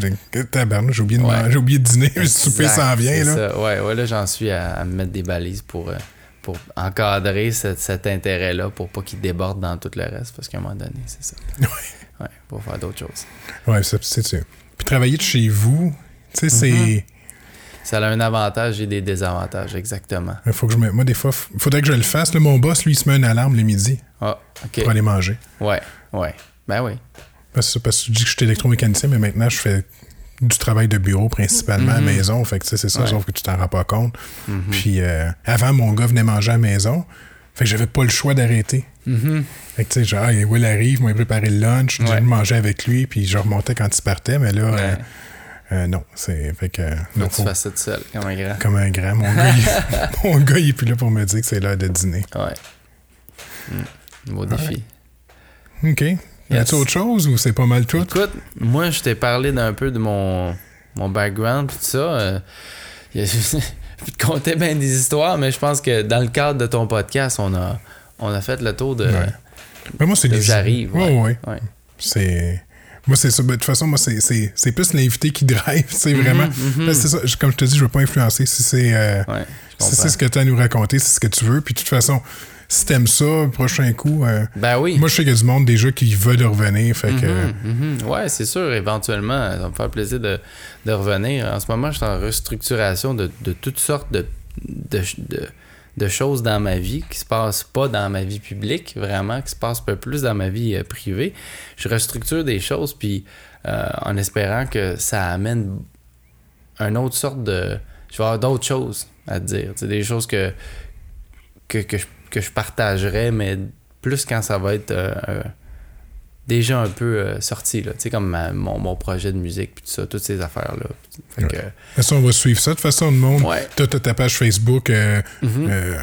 tabarnak, j'ai oublié, de Ouais. manger, j'ai oublié de dîner, (laughs) le souper s'en vient, là. ça. Ouais, ouais, là, j'en suis à, à me mettre des balises pour, euh, pour encadrer cet, cet intérêt-là, pour pas qu'il déborde dans tout le reste, parce qu'à un moment donné, c'est ça. (laughs) Ouais. Ouais, pour faire d'autres choses. Ouais, c'est sûr. Puis travailler de chez vous, tu sais, c'est. Ça a un avantage et des désavantages, exactement. Il Faut que je me... Moi, des fois, il faudrait que je le fasse. Là, mon boss, lui, il se met une alarme le midi Ah, pour aller manger. Ouais, ouais. Ben oui. Parce que, parce que tu dis que je suis électromécanicien, mais maintenant, je fais du travail de bureau principalement à la maison. Fait que, tu sais, c'est ça, Mhm. Ouais. sauf que tu t'en rends pas compte. Mhm. Puis, euh, avant, mon gars venait manger à la maison. Fait que j'avais pas le choix d'arrêter. Mhm. Fait que, tu sais, genre, ah, Will arrive, moi, il préparait le lunch, Ouais. j'allais manger avec lui, puis je remontais quand il partait, mais là, Ouais. euh, non. C'est, fait que, Faut non, tu fasses ça tout seul, comme un grand. comme un grand. Mon gars, il, (laughs) mon gars, il est plus là pour me dire que c'est l'heure de dîner. Ouais. Mm. Beau défi. OK. Y a-t-il autre chose ou c'est pas mal tout? Écoute, moi, je t'ai parlé d'un peu de mon, mon background tout ça. euh, a- je te contais bien des histoires, mais je pense que dans le cadre de ton podcast, on a, on a fait le tour de. Ouais. Mais moi, c'est de les. j'arrive, ouais. ouais. Ouais. C'est. Moi, c'est ça. Ben, De toute façon, moi, c'est- plus l'invité qui drive. C'est vraiment. mhm. Parce que c'est ça. Comme je te dis, je veux pas influencer. Si c'est euh, Ouais, si ce que tu as à nous raconter, c'est ce que tu veux. Puis de toute façon, si t'aimes ça, prochain coup. euh, Ben oui. Moi, je sais qu'il y a du monde déjà qui veulent revenir. Fait que. Mhm, mhm. Ouais, c'est sûr, éventuellement, ça va me faire plaisir de, de revenir. En ce moment, je suis en restructuration de, de toutes sortes de, de, de, choses dans ma vie qui se passent pas dans ma vie publique, vraiment, qui se passent un peu plus dans ma vie euh, privée. Je restructure des choses, puis euh, en espérant que ça amène une autre sorte de. Je vais avoir d'autres choses à te dire. Des choses que, que, que, je, que je partagerais, mais plus quand ça va être euh, déjà un peu euh, sorti, là. Tu sais, comme ma- mon, mon projet de musique, puis tout ça, toutes ces affaires-là. Fait que, De toute façon, on va suivre ça. De toute façon, le monde. Ouais. T'as t'as ta page Facebook. euh, Mhm. euh,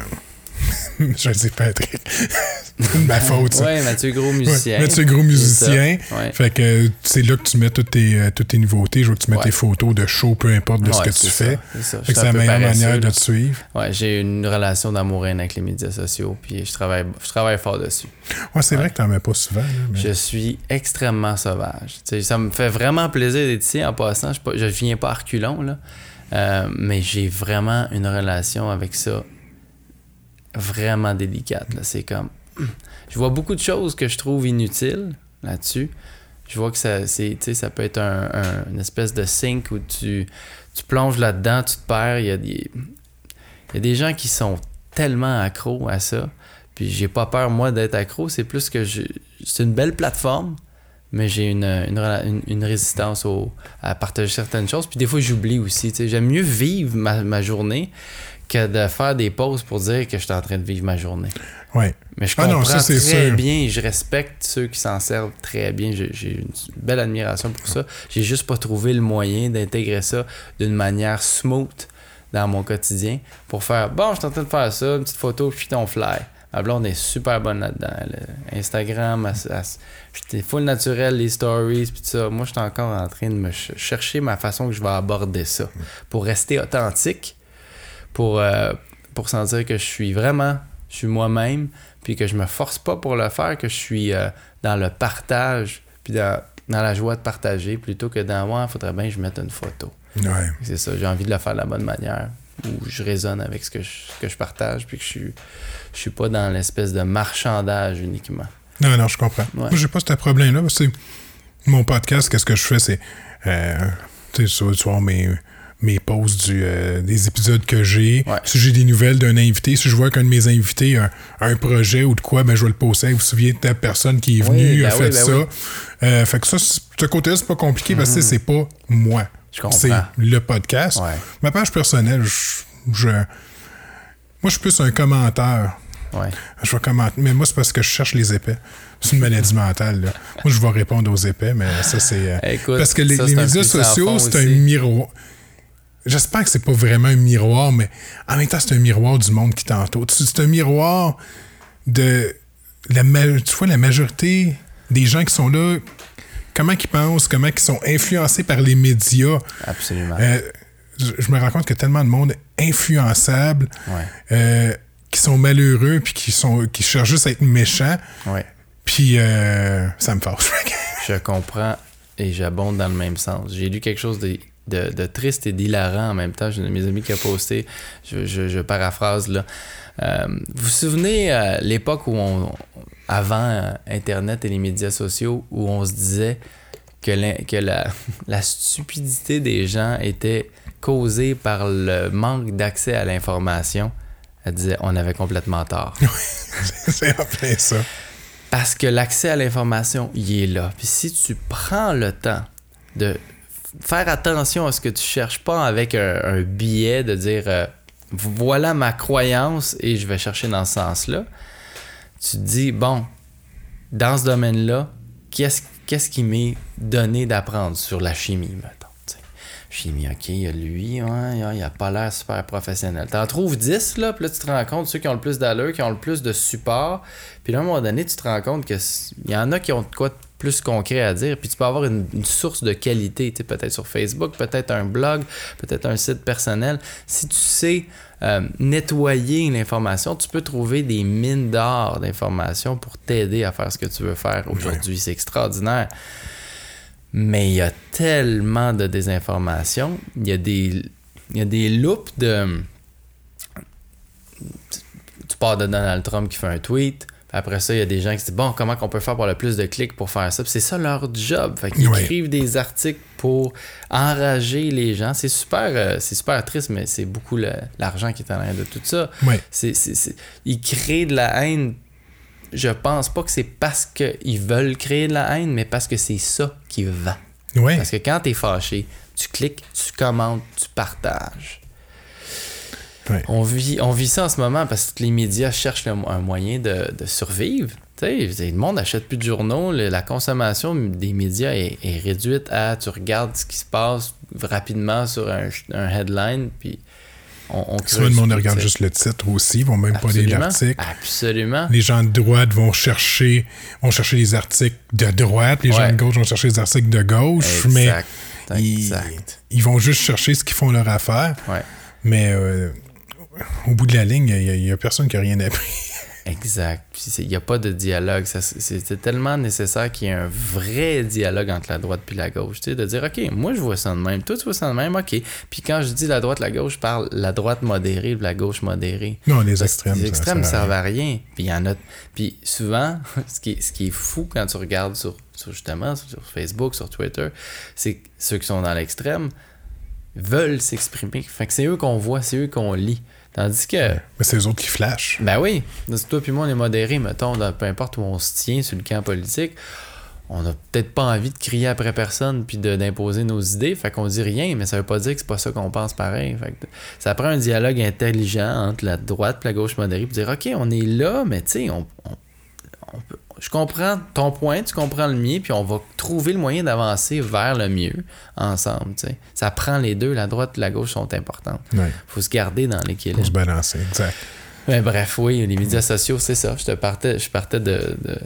(laughs) je dis Patrick. c'est (laughs) de ma faute, ça. Ouais, Mathieu Gros, musicien. Ouais, Mathieu Gros, musicien. Ça. Ouais. Fait que c'est là que tu mets toutes tes, euh, toutes tes nouveautés. Je veux que tu Ouais. tes photos de show, peu importe de ce que tu c'est fais. ça, c'est ça. La meilleure manière de te suivre. Ouais, j'ai une relation d'amour avec les médias sociaux, puis je travaille, je travaille fort dessus. Ouais, c'est vrai que t'en mets pas souvent. là, mais- Je suis extrêmement sauvage. Ça me fait vraiment plaisir d'être ici en passant. Je, pas- je viens pas à reculons, là. Euh, mais j'ai vraiment une relation avec ça vraiment délicate. C'est comme. (clears throat) Je vois beaucoup de choses que je trouve inutiles là-dessus. Je vois que ça, ça peut être un, un- une espèce de sink où tu, tu plonges là-dedans, tu te perds. Il y, a des, il y a des gens qui sont tellement accros à ça. Puis j'ai pas peur, moi, d'être accro. C'est plus que c'est une belle plateforme, mais j'ai une, une, résistance au, à partager certaines choses. Puis des fois, j'oublie aussi. J'aime mieux vivre ma, ma journée que de faire des pauses pour dire que je suis en train de vivre ma journée. Ouais. Mais je Ah comprends non, ça, c'est très sûr. bien et je respecte ceux qui s'en servent très bien. J'ai une belle admiration pour ça. J'ai juste pas trouvé le moyen d'intégrer ça d'une manière smooth dans mon quotidien pour faire bon, je suis en train de faire ça, une petite photo, puis ton fly. Ma blonde est super bonne là-dedans. Instagram, j'étais full naturel, les stories, puis tout ça. Moi, je suis encore en train de me ch- chercher ma façon que je vais aborder ça pour rester authentique, pour, euh, pour sentir que je suis vraiment, je suis moi-même, puis que je me force pas pour le faire, que je suis euh, dans le partage, puis dans, dans la joie de partager, plutôt que dans moi, il faudrait bien que je mette une photo. Ouais. C'est ça, j'ai envie de le faire de la bonne manière, où je résonne avec ce que je, que je partage, puis que je suis, je suis pas dans l'espèce de marchandage uniquement. Non, non, je comprends. Ouais. Moi, j'ai pas ce problème-là. parce que mon podcast, qu'est-ce que je fais, c'est. Euh, tu sais, tu vois, mes, mes posts du, euh, des épisodes que j'ai. Ouais. Si j'ai des nouvelles d'un invité, si je vois qu'un de mes invités a, a un projet ou de quoi, ben, je vais le poster. Vous vous souvenez de ta personne qui est Oui, venue, ben a fait oui, ben ça. oui. Mhm. Euh, fait que ça, ce côté-là, c'est pas compliqué parce que c'est pas moi. C'est le podcast. Ouais. Ma page personnelle, je, je- moi, je suis plus un commentaire. Ouais. Je vais commenter. Mais moi, c'est parce que je cherche les épais. C'est une maladie mentale. Là. Moi, je vais répondre aux épais, mais ça, c'est. euh, parce que les, ça, les un médias sociaux, c'est un miroir. J'espère que c'est pas vraiment un miroir, mais en même temps, c'est un miroir du monde qui t'entoure. C'est un miroir de. La, ma- tu vois, la majorité des gens qui sont là, comment ils pensent, comment ils sont influencés par les médias. Absolument. Euh, je, je me rends compte qu'il y a tellement de monde influençable, Ouais. euh, qui sont malheureux, puis qui, sont, qui cherchent juste à être méchants. Ouais. Puis euh, ça me fâche. Je comprends et j'abonde dans le même sens. J'ai lu quelque chose de, de, de triste et d'hilarant en même temps. J'ai un de mes amis qui a posté, je, je- je paraphrase là. Euh, vous vous souvenez euh, l'époque où on, avant euh, Internet et les médias sociaux, où on se disait que, la, (laughs) la stupidité des gens était causée par le manque d'accès à l'information? Elle disait, on avait complètement tort. (laughs) c'est en plein ça. Parce que l'accès à l'information, il est là. Puis si tu prends le temps de faire attention à ce que tu cherches, pas avec un, billet de dire euh, voilà ma croyance et je vais chercher dans ce sens-là, tu te dis bon, dans ce domaine-là, qu'est-ce qu'est-ce qui m'est donné d'apprendre sur la chimie, mettons. tu sais? Chimie, ok, il y a lui, il a pas l'air super professionnel. T'en trouves 10, là, puis là, tu te rends compte, ceux qui ont le plus d'allure, qui ont le plus de support, puis là, à un moment donné, tu te rends compte qu'il y en a qui ont de quoi plus concret à dire, puis tu peux avoir une, une source de qualité, tu sais, peut-être sur Facebook, peut-être un blog, peut-être un site personnel. Si tu sais euh, nettoyer l'information, tu peux trouver des mines d'or d'informations pour t'aider à faire ce que tu veux faire aujourd'hui. C'est extraordinaire. Mais il y a tellement de désinformation. Il y a des, il y a des loops de. Tu pars de Donald Trump qui fait un tweet. Après ça, il y a des gens qui se disent Bon, comment qu'on peut faire pour le plus de clics pour faire ça? Puis C'est ça leur job. Fait qu'ils écrivent des articles pour enrager les gens. C'est super, euh, c'est super triste, mais c'est beaucoup l'argent qui est en arrière de tout ça. Ils créent de la haine. Je pense pas que c'est parce qu'ils veulent créer de la haine, mais parce que c'est ça qui va. Parce que quand tu es fâché, tu cliques, tu commentes, tu partages. On, vit, on vit ça en ce moment parce que les médias cherchent le- un moyen de, de survivre. Tu sais, le monde n'achète plus de journaux. le- la consommation des médias est, est réduite à tu regardes ce qui se passe rapidement sur un, un headline, puis on, on Souvent, le monde regarde juste le titre aussi, ils vont même pas lire l'article. Absolument. Les gens de droite vont chercher, vont chercher les articles de droite, les gens de gauche vont chercher les articles de gauche, mais Exact. ils, Exact. ils vont juste chercher ce qu'ils font leur affaire. Ouais. Mais euh, au bout de la ligne, il n'y a, personne qui a rien appris. (laughs) Exact. Il n'y a pas de dialogue. C'est- C'était tellement nécessaire qu'il y ait un vrai dialogue entre la droite puis la gauche. Tu sais, de dire, OK, moi je vois ça de même, toi tu vois ça de même, OK. Puis quand je dis la droite, la gauche, je parle la droite modérée la gauche modérée. Non, les Parce extrêmes. Les extrêmes ne servent à rien. Puis il y en a. Puis souvent, (laughs) ce qui est, ce qui est fou quand tu regardes sur, sur justement sur Facebook, sur Twitter, c'est que ceux qui sont dans l'extrême veulent s'exprimer. Fait que c'est eux qu'on voit, c'est eux qu'on lit. Tandis que. Mais c'est eux autres qui flashent. Ben oui, toi puis moi, on est modérés, mettons, dans- peu importe où on se tient sur le camp politique. On n'a peut-être pas envie de crier après personne puis d'imposer nos idées, fait qu'on dit rien, mais ça veut pas dire que c'est pas ça qu'on pense pareil. Fait que ça prend un dialogue intelligent entre la droite et la gauche modérée pour dire OK, on est là, mais tu sais, on, on- on peut- je comprends ton point, tu comprends le mien, puis on va trouver le moyen d'avancer vers le mieux ensemble. Ça prend les deux, la droite et la gauche sont importantes. Ouais. faut se garder dans l'équilibre. Pour se balancer, exact. Mais bref, oui, les médias sociaux, c'est ça. Je te partais, je partais de. de-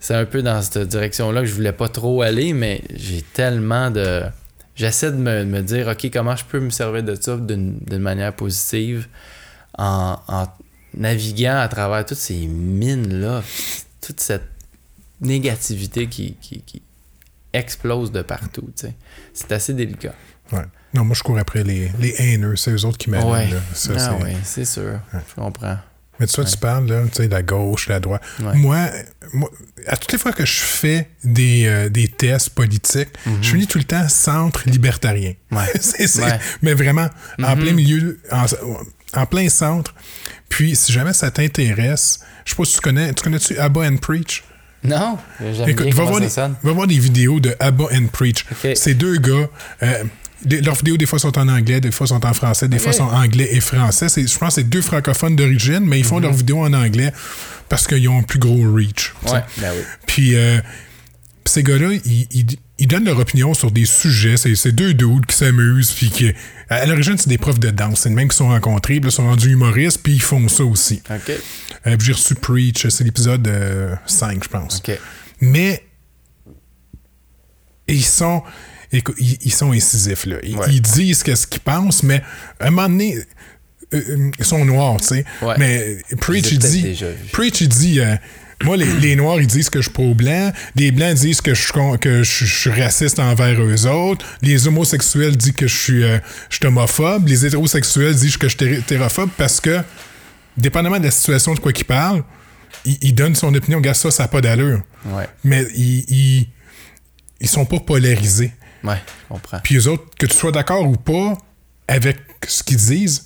C'est un peu dans cette direction-là que je voulais pas trop aller, mais j'ai tellement de. J'essaie de me, me dire, OK, comment je peux me servir de ça d'une d'une manière positive en, en naviguant à travers toutes ces mines-là, toute cette négativité qui, qui, qui explose de partout. C'est assez délicat. Ouais. Non, moi, je cours après les, les haineux. C'est eux autres qui m'allument. Ouais. Ça, ah c'est- oui, c'est sûr. Je comprends. Mais tu vois, tu parles, là, tu sais, la gauche, la droite. Moi, moi, à toutes les fois que je fais des, euh, des tests politiques, je finis tout le temps centre libertarien. Ouais. (laughs) C'est-. Mais vraiment, en Mhm. plein milieu, en, en plein centre. Puis, si jamais ça t'intéresse, je sais pas si tu connais, tu connais-tu Abba and Preach? Non, j'aime Écoute, bien va voir, ça des, sonne. va voir des vidéos de Abba and Preach. Ces deux gars, euh, des- leurs vidéos, des fois, sont en anglais, des fois, sont en français, des fois, sont anglais et français. C'est- Je pense que c'est deux francophones d'origine, mais ils font leurs vidéos en anglais parce qu'ils ont un plus gros reach. Mhm. Ouais, ben oui. Puis, euh, puis ces gars-là, ils, ils- ils donnent leur opinion sur des sujets. C'est deux dudes qui s'amusent. Puis qui, à l'origine, c'est des profs de danse. C'est les mêmes qui sont rencontrés. Puis là, ils sont rendus humoristes. Puis ils font ça aussi. OK. Euh, J'ai reçu Preach. C'est l'épisode euh, 5, je pense. OK. Mais ils sont. ils, sont incisifs, là. Ils, Ouais. ils disent qu'est-ce qu'ils pensent, mais à un moment donné, euh, euh, ils sont noirs, tu sais. Ouais. Mais Preach, il dit. Preach, il dit. Moi, les, les Noirs, ils disent que je suis pro-blanc. Les Blancs disent que je suis, con- que je, je suis raciste envers eux autres. Les homosexuels disent que je suis, euh, je suis homophobe. Les hétérosexuels disent que je suis hété- hétérophobe parce que, dépendamment de la situation de quoi qu'ils parlent, ils, ils donnent son opinion. Regarde ça, ça n'a pas d'allure. Ouais. Mais ils, ils, ils sont pas polarisés. Ouais, je comprends. Puis eux autres, que tu sois d'accord ou pas avec ce qu'ils disent,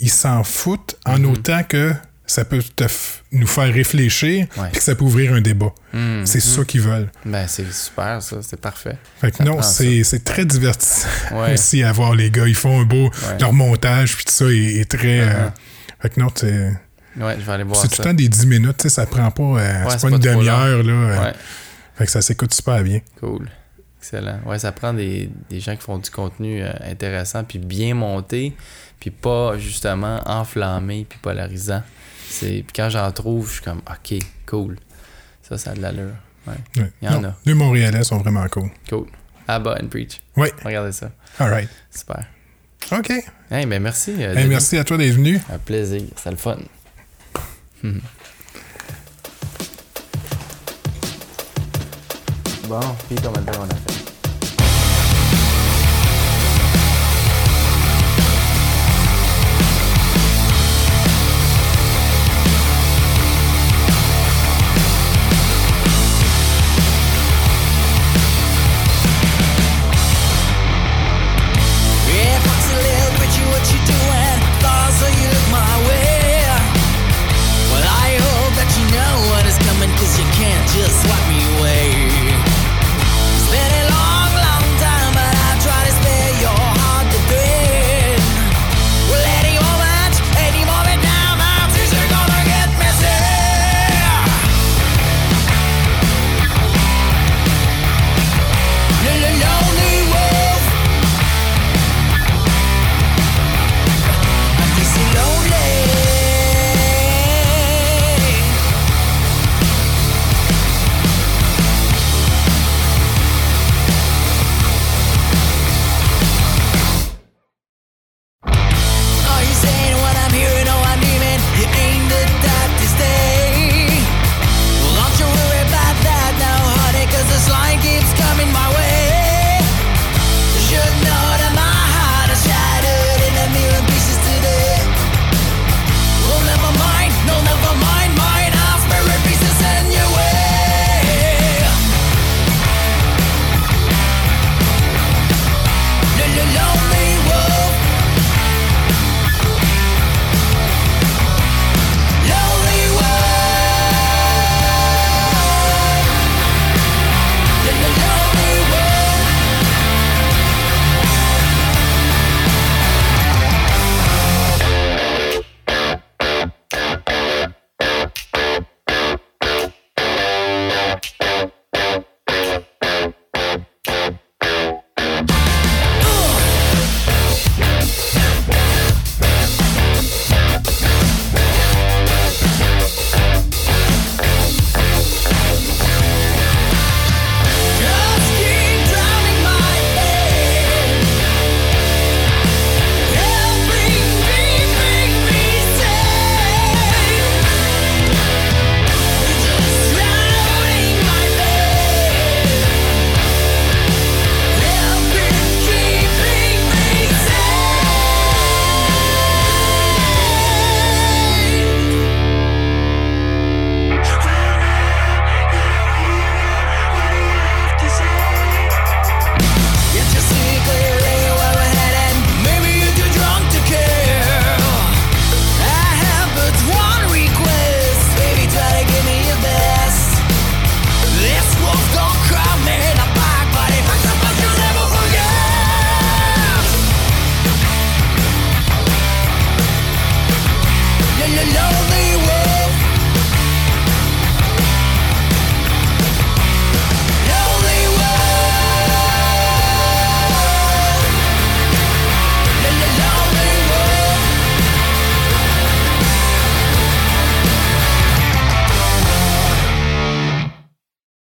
ils s'en foutent en Mhm. autant que ça peut te nous faire réfléchir puis que ça peut ouvrir un débat. Mhm. C'est ça qu'ils veulent. Ben, c'est super, ça. C'est parfait. Fait que Ça non, c'est très divertissant Ouais. (laughs) aussi à voir les gars. Ils font un beau... Ouais. Leur montage puis tout ça est, est très... euh, Uh-huh. fait que non, c'est Ouais, je vais aller voir c'est tout le temps des 10 minutes. tu sais, Ça prend pas... euh, c'est c'est pas une pas demi-heure. là. euh, Ouais, Fait que ça s'écoute super bien. cool. Excellent. Ouais, ça prend des, des gens qui font du contenu euh, intéressant, puis bien monté, puis pas justement enflammé, puis polarisant. C'est Puis quand j'en trouve, je suis comme, OK, cool. Ça, ça a de l'allure. Ouais, Ouais. Il y en Non, a. Les Montréalais sont vraiment cool. cool. Abba and Preach. Oui, Regardez ça. all right. Super. OK. Hey, ben merci. euh, Hey, merci à toi d'être venu. Un plaisir. C'est le fun. (laughs) Bon, puis combien de temps on a fait?